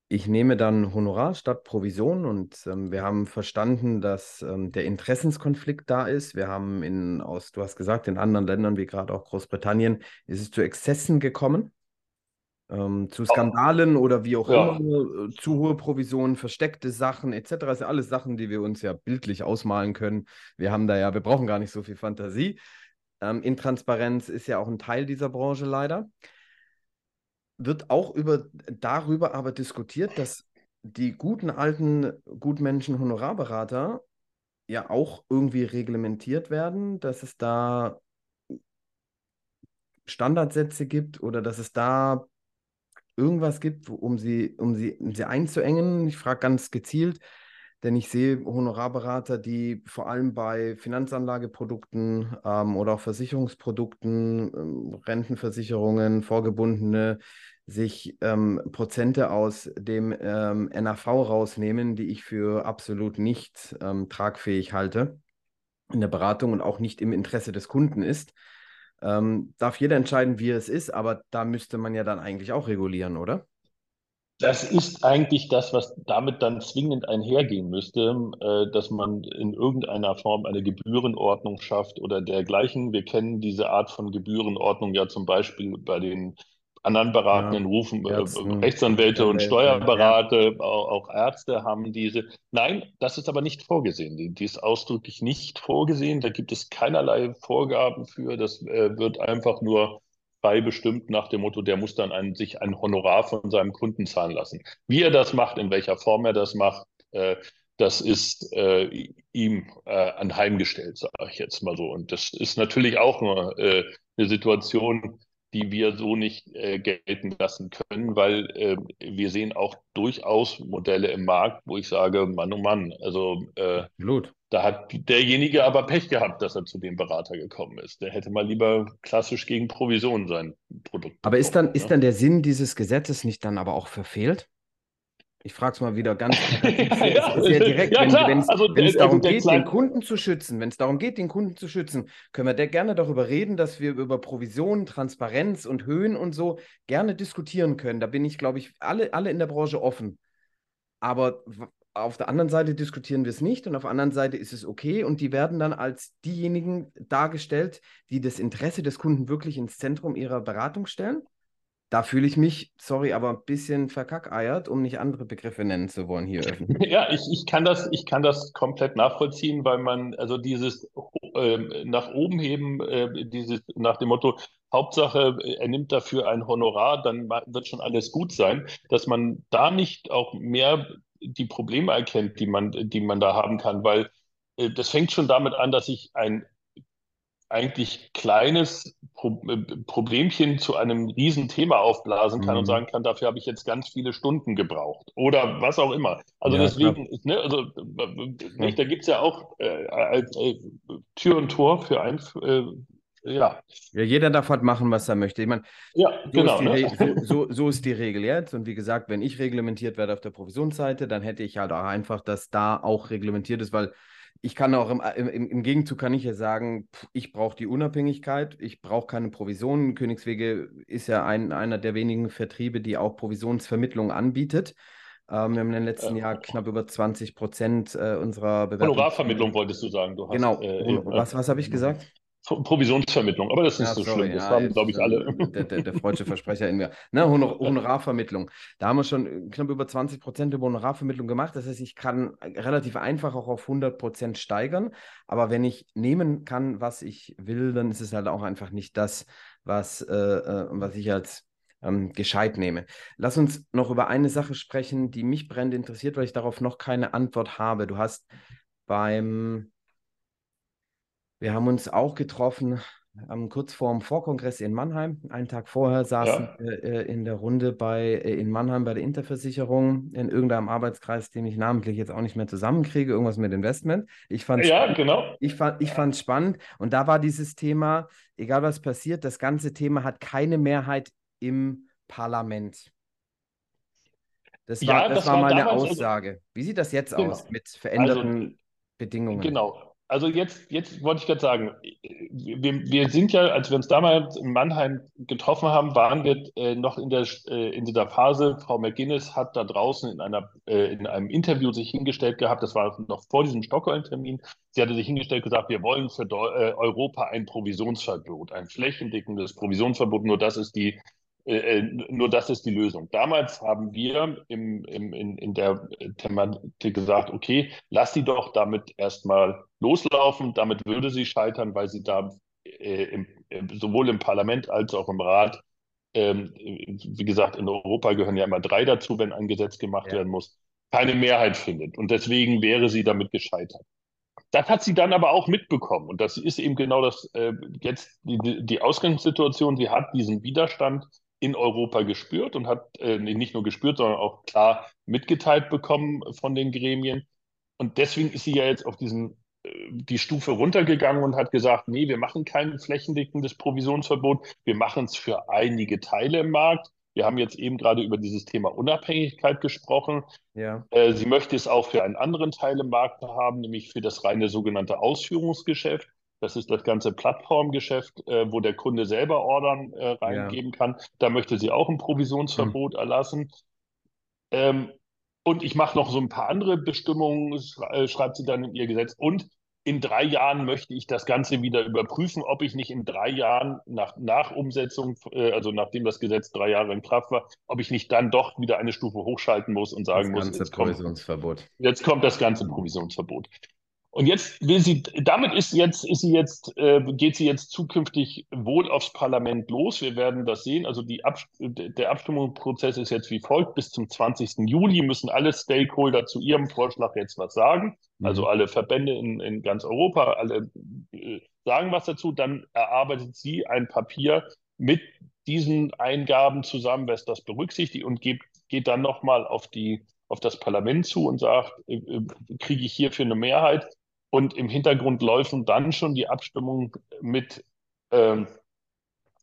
Ich nehme dann Honorar statt Provision und ähm, wir haben verstanden, dass ähm, der Interessenskonflikt da ist. Wir haben in, aus, du hast gesagt, in anderen Ländern wie gerade auch Großbritannien ist es zu Exzessen gekommen, ähm, zu Skandalen oder wie auch ja. immer, äh, zu hohe Provisionen, versteckte Sachen etc. Das sind alles Sachen, die wir uns ja bildlich ausmalen können. Wir haben da ja, wir brauchen gar nicht so viel Fantasie. Ähm, Intransparenz ist ja auch ein Teil dieser Branche leider. Wird auch über, darüber aber diskutiert, dass die guten alten Gutmenschen Honorarberater ja auch irgendwie reglementiert werden, dass es da Standardsätze gibt oder dass es da irgendwas gibt, um sie, um sie, um sie einzuengen. Ich frage ganz gezielt, denn ich sehe Honorarberater, die vor allem bei Finanzanlageprodukten ähm, oder auch Versicherungsprodukten, ähm, Rentenversicherungen, Vorgebundene, sich ähm, Prozente aus dem ähm, NAV rausnehmen, die ich für absolut nicht ähm, tragfähig halte in der Beratung und auch nicht im Interesse des Kunden ist. Ähm, darf jeder entscheiden, wie es ist, aber da müsste man ja dann eigentlich auch regulieren, oder? Das ist eigentlich das, was damit dann zwingend einhergehen müsste, äh, dass man in irgendeiner Form eine Gebührenordnung schafft oder dergleichen. Wir kennen diese Art von Gebührenordnung ja zum Beispiel bei den anderen beratenden ja, Rufen, äh, Ärzten, Rechtsanwälte und Steuerberater, ja. auch, auch, Ärzte haben diese. Nein, das ist aber nicht vorgesehen. Die, die, ist ausdrücklich nicht vorgesehen. Da gibt es keinerlei Vorgaben für. Das äh, wird einfach nur frei bestimmt nach dem Motto, der muss dann ein, sich ein Honorar von seinem Kunden zahlen lassen. Wie er das macht, in welcher Form er das macht, äh, das ist äh, ihm äh, anheimgestellt, sage ich jetzt mal so. Und das ist natürlich auch nur äh, eine Situation, die wir so nicht äh, gelten lassen können, weil äh, wir sehen auch durchaus Modelle im Markt, wo ich sage, Mann, oh Mann, also äh, da hat derjenige aber Pech gehabt, dass er zu dem Berater gekommen ist. Der hätte mal lieber klassisch gegen Provision sein Produkt. Aber bekommen, ist dann, ne? ist dann der Sinn dieses Gesetzes nicht dann aber auch verfehlt? Ich frage es mal wieder ganz (laughs) sehr, sehr direkt. Ja, wenn es also, also, darum geht, den Kunden zu schützen, wenn es darum geht, den Kunden zu schützen, können wir gerne darüber reden, dass wir über Provisionen, Transparenz und Höhen und so gerne diskutieren können. Da bin ich, glaube ich, alle, alle in der Branche offen. Aber auf der anderen Seite diskutieren wir es nicht und auf der anderen Seite ist es okay und die werden dann als diejenigen dargestellt, die das Interesse des Kunden wirklich ins Zentrum ihrer Beratung stellen da fühle ich mich, sorry, aber ein bisschen verkackeiert, um nicht andere Begriffe nennen zu wollen hier (laughs) öffentlich. Ja, ich, ich, kann das, ich kann das komplett nachvollziehen, weil man, also dieses äh, nach oben heben, äh, dieses nach dem Motto, Hauptsache, er nimmt dafür ein Honorar, dann wird schon alles gut sein, dass man da nicht auch mehr die Probleme erkennt, die man, die man da haben kann, weil äh, das fängt schon damit an, dass ich ein eigentlich kleines Pro äh, Problemchen zu einem Riesenthema aufblasen kann mhm. und sagen kann, dafür habe ich jetzt ganz viele Stunden gebraucht oder was auch immer. Also ja, deswegen, ne, also nicht, da gibt es ja auch äh, äh, Tür und Tor für ein, äh, ja. ja. Jeder darf halt machen, was er möchte. Ich meine, ja, so, genau, ist ne? so, so, so, ist die Regel jetzt. Und wie gesagt, wenn ich reglementiert werde auf der Provisionsseite, dann hätte ich halt auch einfach, dass da auch reglementiert ist, weil ich kann auch im, im, im Gegenzug kann ich ja sagen, ich brauche die Unabhängigkeit, ich brauche keine Provisionen. Königswege ist ja ein, einer der wenigen Vertriebe, die auch Provisionsvermittlung anbietet. Ähm, wir haben in den letzten äh, Jahren knapp über 20 Prozent äh, unserer Bewerbung. Honorarvermittlung wolltest du sagen. Du hast, genau. Äh, was was habe ich gesagt? Provisionsvermittlung, aber das ist ja, nicht so sorry, schlimm. Das ja, haben, glaube ich, alle. Der, der, der freudsche Versprecher in mir. Ne, Honor (laughs) Honorarvermittlung. Da haben wir schon knapp über 20 Prozent über Honorarvermittlung gemacht. Das heißt, ich kann relativ einfach auch auf 100 Prozent steigern. Aber wenn ich nehmen kann, was ich will, dann ist es halt auch einfach nicht das, was, äh, äh was ich als ähm, gescheit nehme. Lass uns noch über eine Sache sprechen, die mich brennend interessiert, weil ich darauf noch keine Antwort habe. Du hast beim wir haben uns auch getroffen ähm, kurz vor dem Vorkongress in Mannheim. Einen Tag vorher saßen ja. wir äh, in der Runde bei, äh, in Mannheim bei der Interversicherung in irgendeinem Arbeitskreis, den ich namentlich jetzt auch nicht mehr zusammenkriege, irgendwas mit Investment. Ich fand ja, spannend. genau. Ich fand ich fand spannend und da war dieses Thema, egal was passiert, das ganze Thema hat keine Mehrheit im Parlament. Das war, ja, das, das war, war mal eine Aussage. Also, Wie sieht das jetzt genau. aus mit veränderten also, Bedingungen? Genau also jetzt, jetzt wollte ich gerade sagen, wir, wir sind ja, als wir uns damals in Mannheim getroffen haben, waren wir äh, noch in, der, äh, in dieser Phase, Frau McGuinness hat da draußen in, einer, äh, in einem Interview sich hingestellt gehabt, das war noch vor diesem Stockholm-Termin, sie hatte sich hingestellt gesagt, wir wollen für äh, Europa ein Provisionsverbot, ein flächendeckendes Provisionsverbot, nur das ist die äh, äh, nur das ist die Lösung. Damals haben wir im, im, in, in der Thematik gesagt, okay, lass sie doch damit erstmal loslaufen. Damit würde sie scheitern, weil sie da äh, im, sowohl im Parlament als auch im Rat, ähm, wie gesagt, in Europa gehören ja immer drei dazu, wenn ein Gesetz gemacht ja. werden muss, keine Mehrheit findet. Und deswegen wäre sie damit gescheitert. Das hat sie dann aber auch mitbekommen. Und das ist eben genau das äh, jetzt die, die Ausgangssituation. Sie hat diesen Widerstand in Europa gespürt und hat äh, nicht nur gespürt, sondern auch klar mitgeteilt bekommen von den Gremien. Und deswegen ist sie ja jetzt auf diesen äh, die Stufe runtergegangen und hat gesagt, nee, wir machen kein flächendeckendes Provisionsverbot, wir machen es für einige Teile im Markt. Wir haben jetzt eben gerade über dieses Thema Unabhängigkeit gesprochen. Ja. Äh, sie möchte es auch für einen anderen Teil im Markt haben, nämlich für das reine sogenannte Ausführungsgeschäft. Das ist das ganze Plattformgeschäft, äh, wo der Kunde selber Ordern äh, reingeben ja. kann. Da möchte sie auch ein Provisionsverbot mhm. erlassen. Ähm, und ich mache noch so ein paar andere Bestimmungen, äh, schreibt sie dann in ihr Gesetz. Und in drei Jahren möchte ich das Ganze wieder überprüfen, ob ich nicht in drei Jahren nach, nach Umsetzung, äh, also nachdem das Gesetz drei Jahre in Kraft war, ob ich nicht dann doch wieder eine Stufe hochschalten muss und sagen das ganze muss, jetzt Provisionsverbot. Kommt, jetzt kommt das ganze Provisionsverbot. Und jetzt will sie, damit ist jetzt, ist sie jetzt, äh, geht sie jetzt zukünftig wohl aufs Parlament los. Wir werden das sehen. Also die Ab der Abstimmungsprozess ist jetzt wie folgt. Bis zum 20. Juli müssen alle Stakeholder zu ihrem Vorschlag jetzt was sagen. Mhm. Also alle Verbände in, in ganz Europa, alle äh, sagen was dazu. Dann erarbeitet sie ein Papier mit diesen Eingaben zusammen, was das berücksichtigt und geht, geht dann nochmal auf die auf das Parlament zu und sagt, äh, äh, kriege ich hierfür eine Mehrheit? Und im Hintergrund laufen dann schon die Abstimmungen mit ähm,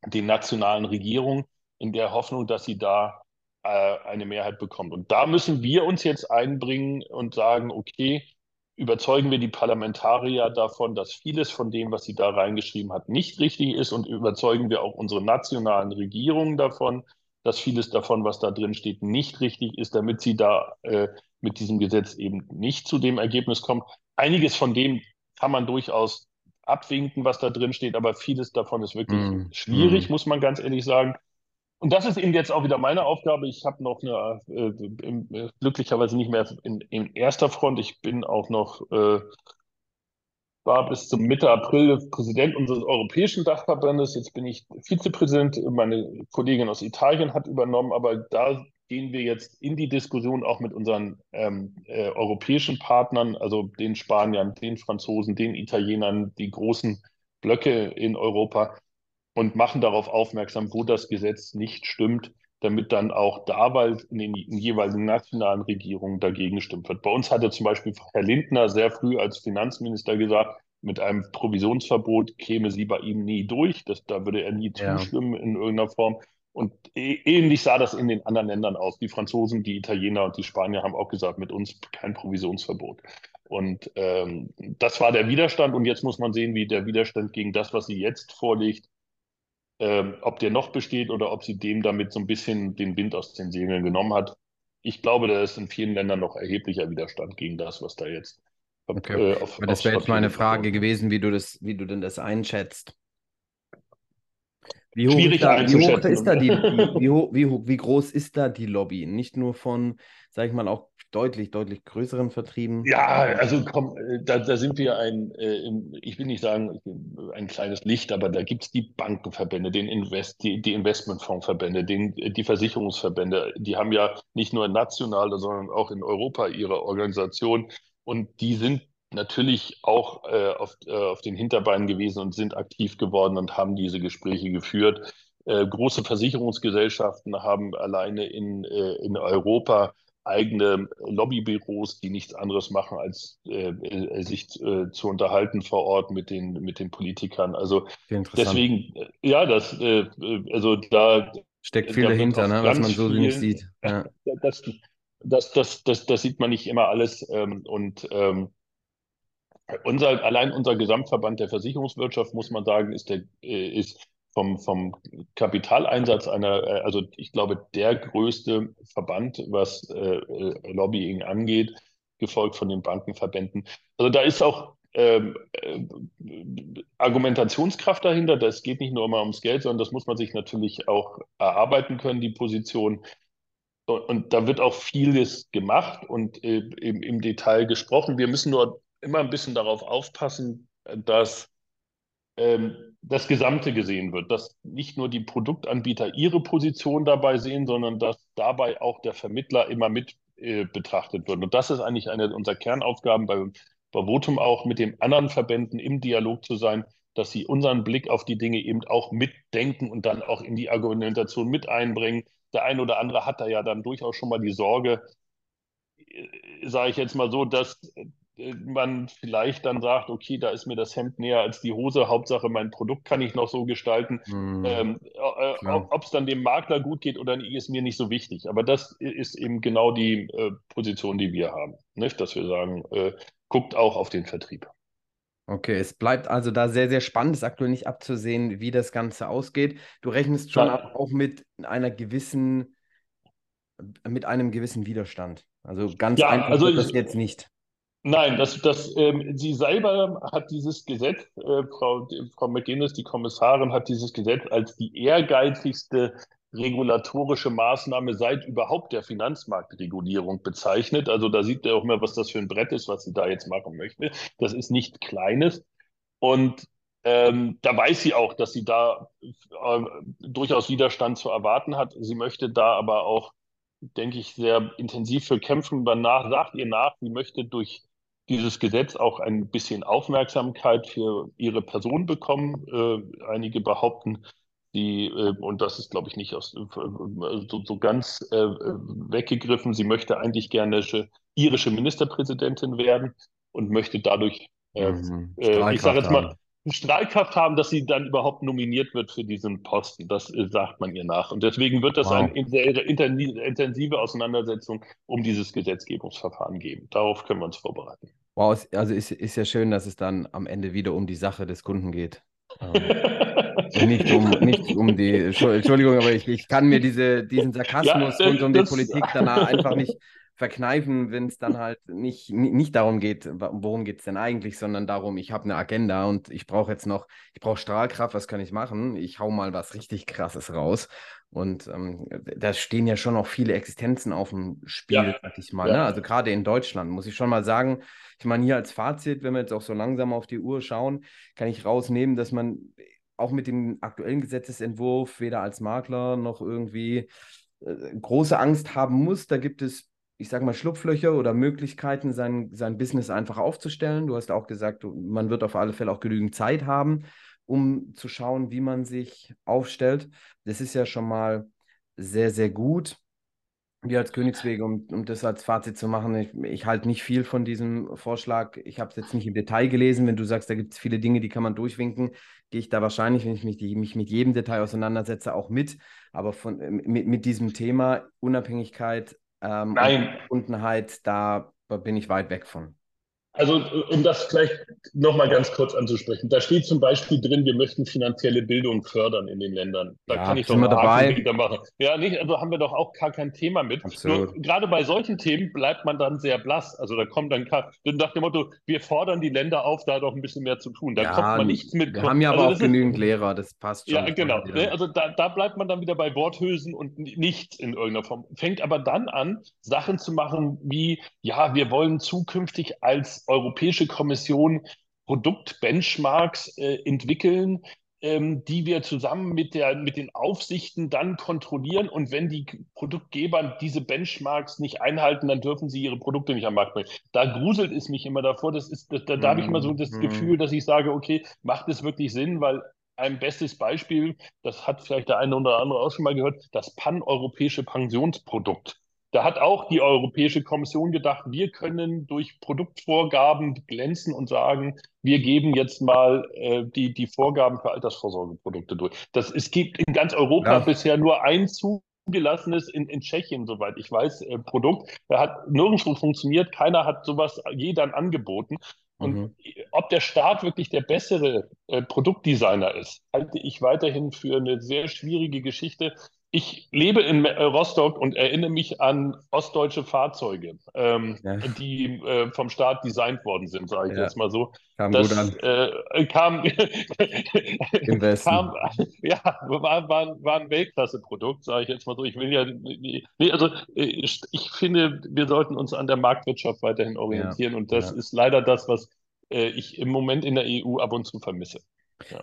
den nationalen Regierungen in der Hoffnung, dass sie da äh, eine Mehrheit bekommt. Und da müssen wir uns jetzt einbringen und sagen, okay, überzeugen wir die Parlamentarier davon, dass vieles von dem, was sie da reingeschrieben hat, nicht richtig ist und überzeugen wir auch unsere nationalen Regierungen davon, dass vieles davon, was da drin steht, nicht richtig ist, damit sie da äh, mit diesem Gesetz eben nicht zu dem Ergebnis kommen. Einiges von dem kann man durchaus abwinken, was da drin steht, aber vieles davon ist wirklich mm, schwierig, mm. muss man ganz ehrlich sagen. Und das ist eben jetzt auch wieder meine Aufgabe. Ich habe noch eine, äh, glücklicherweise nicht mehr in, in, erster Front. Ich bin auch noch, äh, war bis zum Mitte April Präsident unseres europäischen Dachverbandes. Jetzt bin ich Vizepräsident. Meine Kollegin aus Italien hat übernommen, aber da gehen wir jetzt in die Diskussion auch mit unseren ähm, äh, europäischen Partnern, also den Spaniern, den Franzosen, den Italienern, die großen Blöcke in Europa und machen darauf aufmerksam, wo das Gesetz nicht stimmt, damit dann auch da weil in den jeweiligen nationalen Regierungen dagegen gestimmt wird. Bei uns hatte zum Beispiel Herr Lindner sehr früh als Finanzminister gesagt, mit einem Provisionsverbot käme sie bei ihm nie durch. Das, da würde er nie ja. zustimmen in irgendeiner Form. Und ähnlich sah das in den anderen Ländern aus. Die Franzosen, die Italiener und die Spanier haben auch gesagt, mit uns kein Provisionsverbot. Und ähm, das war der Widerstand. Und jetzt muss man sehen, wie der Widerstand gegen das, was sie jetzt vorlegt, ähm, ob der noch besteht oder ob sie dem damit so ein bisschen den Wind aus den Segeln genommen hat. Ich glaube, da ist in vielen Ländern noch erheblicher Widerstand gegen das, was da jetzt okay. äh, auf, Das wäre jetzt meine Frage gewesen, wie du das, wie du denn das einschätzt. Wie hoch, Schwierig ist da, wie hoch ist da die, wie, wie, wie groß ist da die Lobby? Nicht nur von, sag ich mal, auch deutlich, deutlich größeren Vertrieben? Ja, also komm, äh, da, da sind wir ein, äh, ich will nicht sagen ein kleines Licht, aber da gibt es die Bankenverbände, den Invest, die, die Investmentfondsverbände, den, die Versicherungsverbände, die haben ja nicht nur national, sondern auch in Europa ihre Organisation und die sind natürlich auch äh, auf, äh, auf den Hinterbeinen gewesen und sind aktiv geworden und haben diese Gespräche geführt. Äh, große Versicherungsgesellschaften haben alleine in, äh, in Europa eigene Lobbybüros, die nichts anderes machen, als äh, äh, sich zu unterhalten vor Ort mit den, mit den Politikern. Also deswegen, ja, das, also da steckt viel dahinter, ne, was man so viel, nicht sieht. (laughs) Ja. Das, das, das, das, das, sieht man nicht immer alles. Ähm, und ähm, unser, allein unser Gesamtverband der Versicherungswirtschaft, muss man sagen, ist, der, ist vom, vom Kapitaleinsatz einer, äh, also ich glaube, der größte Verband, was äh, äh, Lobbying angeht, gefolgt von den Bankenverbänden. Also da ist auch ähm, äh, Argumentationskraft dahinter. Das geht nicht nur immer ums Geld, sondern das muss man sich natürlich auch erarbeiten können, die Position. Und, da wird auch vieles gemacht und äh, im Detail gesprochen. Wir müssen nur immer ein bisschen darauf aufpassen, dass ähm, das Gesamte gesehen wird, dass nicht nur die Produktanbieter ihre Position dabei sehen, sondern dass dabei auch der Vermittler immer mit äh, betrachtet wird. Und das ist eigentlich eine unserer Kernaufgaben bei, bei Votum auch, mit den anderen Verbänden im Dialog zu sein, dass sie unseren Blick auf die Dinge eben auch mitdenken und dann auch in die Argumentation mit einbringen. Der eine oder andere hat da ja dann durchaus schon mal die Sorge, äh, sage ich jetzt mal so, dass man vielleicht dann sagt, okay, da ist mir das Hemd näher als die Hose, Hauptsache mein Produkt kann ich noch so gestalten. Mm, ähm, äh, ob es dann dem Makler gut geht oder nicht, ist mir nicht so wichtig. Aber das ist eben genau die äh, Position, die wir haben, nicht? dass wir sagen, äh, guckt auch auf den Vertrieb. Okay, es bleibt also da sehr, sehr spannend, ist aktuell nicht abzusehen, wie das Ganze ausgeht. Du rechnest schon ja. auch mit einer gewissen, mit einem gewissen Widerstand. Also ganz ja, einfach also ist das jetzt nicht. Nein, das, das, ähm, sie selber hat dieses Gesetz, äh, Frau, Frau McGuinness, die Kommissarin, hat dieses Gesetz als die ehrgeizigste regulatorische Maßnahme seit überhaupt der Finanzmarktregulierung bezeichnet. Also da sieht er auch mal, was das für ein Brett ist, was sie da jetzt machen möchte. Das ist nicht kleines. Und ähm, da weiß sie auch, dass sie da äh, durchaus Widerstand zu erwarten hat. Sie möchte da aber auch, denke ich, sehr intensiv für kämpfen. Danach sagt ihr nach, sie möchte durch dieses Gesetz auch ein bisschen Aufmerksamkeit für ihre Person bekommen. Äh, einige behaupten, die, äh, und das ist, glaube ich, nicht aus, äh, so, so ganz äh, weggegriffen, sie möchte eigentlich gerne irische Ministerpräsidentin werden und möchte dadurch, äh, mhm. Äh, ich sage jetzt mal, Strahlkraft haben, dass sie dann überhaupt nominiert wird für diesen Posten. Das sagt man ihr nach. Und deswegen wird es wow. eine sehr intensive Auseinandersetzung um dieses Gesetzgebungsverfahren geben. Darauf können wir uns vorbereiten. Wow, also ist, ist ja schön, dass es dann am Ende wieder um die Sache des Kunden geht. Ähm, (laughs) nicht, um, nicht um die, Entschuldigung, aber ich, ich kann mir diese, diesen Sarkasmus ja, rund um die Politik danach einfach nicht, verkneifen, wenn es dann halt nicht, nicht darum geht, worum geht es denn eigentlich, sondern darum, ich habe eine Agenda und ich brauche jetzt noch, ich brauche Strahlkraft, was kann ich machen? Ich hau mal was richtig Krasses raus. Und ähm, da stehen ja schon auch viele Existenzen auf dem Spiel, ja. sag ich mal. Ja. Ne? Also gerade in Deutschland muss ich schon mal sagen, ich meine, hier als Fazit, wenn wir jetzt auch so langsam auf die Uhr schauen, kann ich rausnehmen, dass man auch mit dem aktuellen Gesetzesentwurf weder als Makler noch irgendwie äh, große Angst haben muss. Da gibt es ich sage mal, Schlupflöcher oder Möglichkeiten, sein, sein Business einfach aufzustellen. Du hast auch gesagt, man wird auf alle Fälle auch genügend Zeit haben, um zu schauen, wie man sich aufstellt. Das ist ja schon mal sehr, sehr gut. Wir als Königswege, um, um das als Fazit zu machen, ich, ich halte nicht viel von diesem Vorschlag. Ich habe es jetzt nicht im Detail gelesen. Wenn du sagst, da gibt es viele Dinge, die kann man durchwinken, gehe ich da wahrscheinlich, wenn ich mich, die, mich mit jedem Detail auseinandersetze, auch mit. Aber von, mit, mit diesem Thema Unabhängigkeit ähm, Nein. Verbundenheit, da bin ich weit weg von. Also um das vielleicht nochmal ganz kurz anzusprechen. Da steht zum Beispiel drin, wir möchten finanzielle Bildung fördern in den Ländern. Da ja, kann ich doch mal dabei. machen. Ja, nicht, also haben wir doch auch gar kein Thema mit. Absolut. Nur gerade bei solchen Themen bleibt man dann sehr blass. Also da kommt dann nach dem Motto, wir fordern die Länder auf, da doch ein bisschen mehr zu tun. Da ja, kommt man nichts mit. Wir haben ja aber also auch genügend ist, Lehrer, das passt schon. Ja, genau. Also da, da bleibt man dann wieder bei Worthülsen und nichts in irgendeiner Form. Fängt aber dann an, Sachen zu machen wie, ja, wir wollen zukünftig als Europäische Kommission Produktbenchmarks äh, entwickeln, ähm, die wir zusammen mit, der, mit den Aufsichten dann kontrollieren. Und wenn die Produktgeber diese Benchmarks nicht einhalten, dann dürfen sie ihre Produkte nicht am Markt bringen. Da gruselt es mich immer davor. Das ist, da, da mm, habe ich immer so das mm. Gefühl, dass ich sage, okay, macht es wirklich Sinn, weil ein bestes Beispiel, das hat vielleicht der eine oder andere auch schon mal gehört, das paneuropäische Pensionsprodukt. Da hat auch die Europäische Kommission gedacht, wir können durch Produktvorgaben glänzen und sagen, wir geben jetzt mal äh, die, die Vorgaben für Altersvorsorgeprodukte durch. Das, es gibt in ganz Europa ja. bisher nur ein zugelassenes in, in Tschechien, soweit ich weiß, äh, Produkt. Da hat nirgendwo funktioniert, keiner hat sowas je dann angeboten. Und mhm. ob der Staat wirklich der bessere äh, Produktdesigner ist, halte ich weiterhin für eine sehr schwierige Geschichte ich lebe in äh, Rostock und erinnere mich an ostdeutsche Fahrzeuge, ähm, ja. die äh, vom Staat designt worden sind, sage ich ja. jetzt mal so. Kam das, gut an. Äh, kam, (laughs) kam, (laughs) ja, war, war, war ein Weltklasse-Produkt, sage ich jetzt mal so. Ich will ja, nee, also äh, ich finde, wir sollten uns an der Marktwirtschaft weiterhin orientieren ja. und das ist leider das, was äh, ich im Moment in der EU ab und zu vermisse. Ja.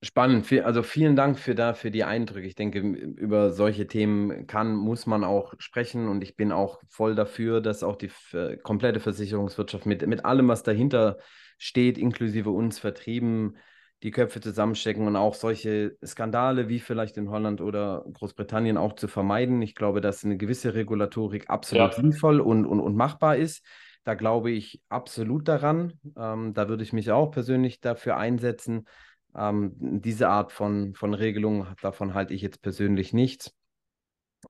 Spannend. Also vielen Dank für, da, für die Eindrücke. Ich denke, über solche Themen kann, muss man auch sprechen und ich bin auch voll dafür, dass auch die komplette Versicherungswirtschaft mit, mit allem, was dahinter steht, inklusive uns Vertrieben, die Köpfe zusammenstecken und auch solche Skandale wie vielleicht in Holland oder Großbritannien auch zu vermeiden. Ich glaube, dass eine gewisse Regulatorik absolut ja. sinnvoll und, und, und machbar ist. Da glaube ich absolut daran. Ähm, da würde ich mich auch persönlich dafür einsetzen. Ähm, diese Art von, von Regelung, davon halte ich jetzt persönlich nichts.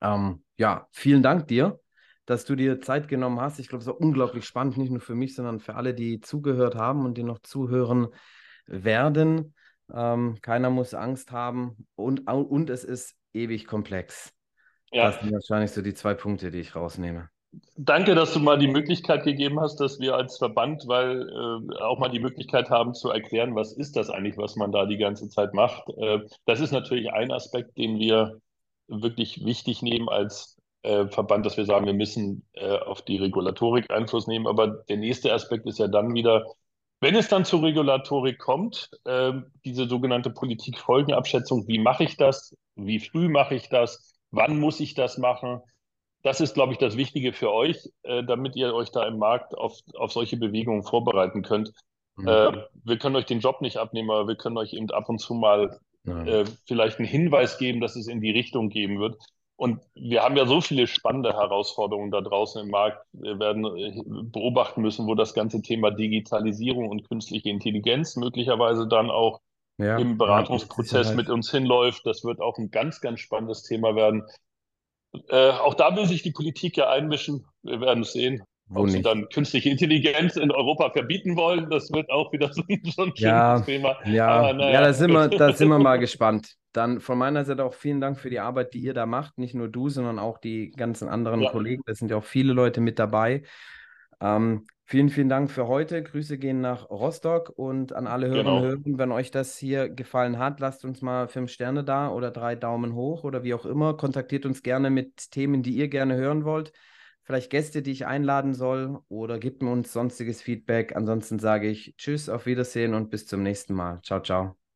Ähm, ja, vielen Dank dir, dass du dir Zeit genommen hast. Ich glaube, es war unglaublich spannend, nicht nur für mich, sondern für alle, die zugehört haben und die noch zuhören werden. Ähm, keiner muss Angst haben und, und es ist ewig komplex. Ja. Das sind wahrscheinlich so die zwei Punkte, die ich rausnehme. Danke, dass du mal die Möglichkeit gegeben hast, dass wir als Verband, weil äh, auch mal die Möglichkeit haben zu erklären, was ist das eigentlich, was man da die ganze Zeit macht. Äh, das ist natürlich ein Aspekt, den wir wirklich wichtig nehmen als äh, Verband, dass wir sagen, wir müssen äh, auf die Regulatorik Einfluss nehmen. Aber der nächste Aspekt ist ja dann wieder, wenn es dann zur Regulatorik kommt, äh, diese sogenannte Politikfolgenabschätzung, wie mache ich das? Wie früh mache ich das? Wann muss ich das machen? Das ist, glaube ich, das Wichtige für euch, äh, damit ihr euch da im Markt auf, auf solche Bewegungen vorbereiten könnt. Mhm. Äh, wir können euch den Job nicht abnehmen, aber wir können euch eben ab und zu mal äh, vielleicht einen Hinweis geben, dass es in die Richtung geben wird. Und wir haben ja so viele spannende Herausforderungen da draußen im Markt. Wir werden äh, beobachten müssen, wo das ganze Thema Digitalisierung und künstliche Intelligenz möglicherweise dann auch ja, im Beratungsprozess ja, mit uns hinläuft. Das wird auch ein ganz, ganz spannendes Thema werden. Äh, auch da will sich die Politik ja einmischen. Wir werden es sehen. Wo Ob nicht? sie dann künstliche Intelligenz in Europa verbieten wollen, das wird auch wieder so, so ein ja, Thema. Ja, naja. ja da, sind wir, da sind wir mal (laughs) gespannt. Dann von meiner Seite auch vielen Dank für die Arbeit, die ihr da macht. Nicht nur du, sondern auch die ganzen anderen ja. Kollegen. Da sind ja auch viele Leute mit dabei. Ähm, vielen, vielen Dank für heute. Grüße gehen nach Rostock und an alle Hörer genau. und Hörer. Wenn euch das hier gefallen hat, lasst uns mal fünf Sterne da oder drei Daumen hoch oder wie auch immer. Kontaktiert uns gerne mit Themen, die ihr gerne hören wollt vielleicht Gäste, die ich einladen soll oder gebt mir uns sonstiges Feedback. Ansonsten sage ich Tschüss, auf Wiedersehen und bis zum nächsten Mal. Ciao, ciao.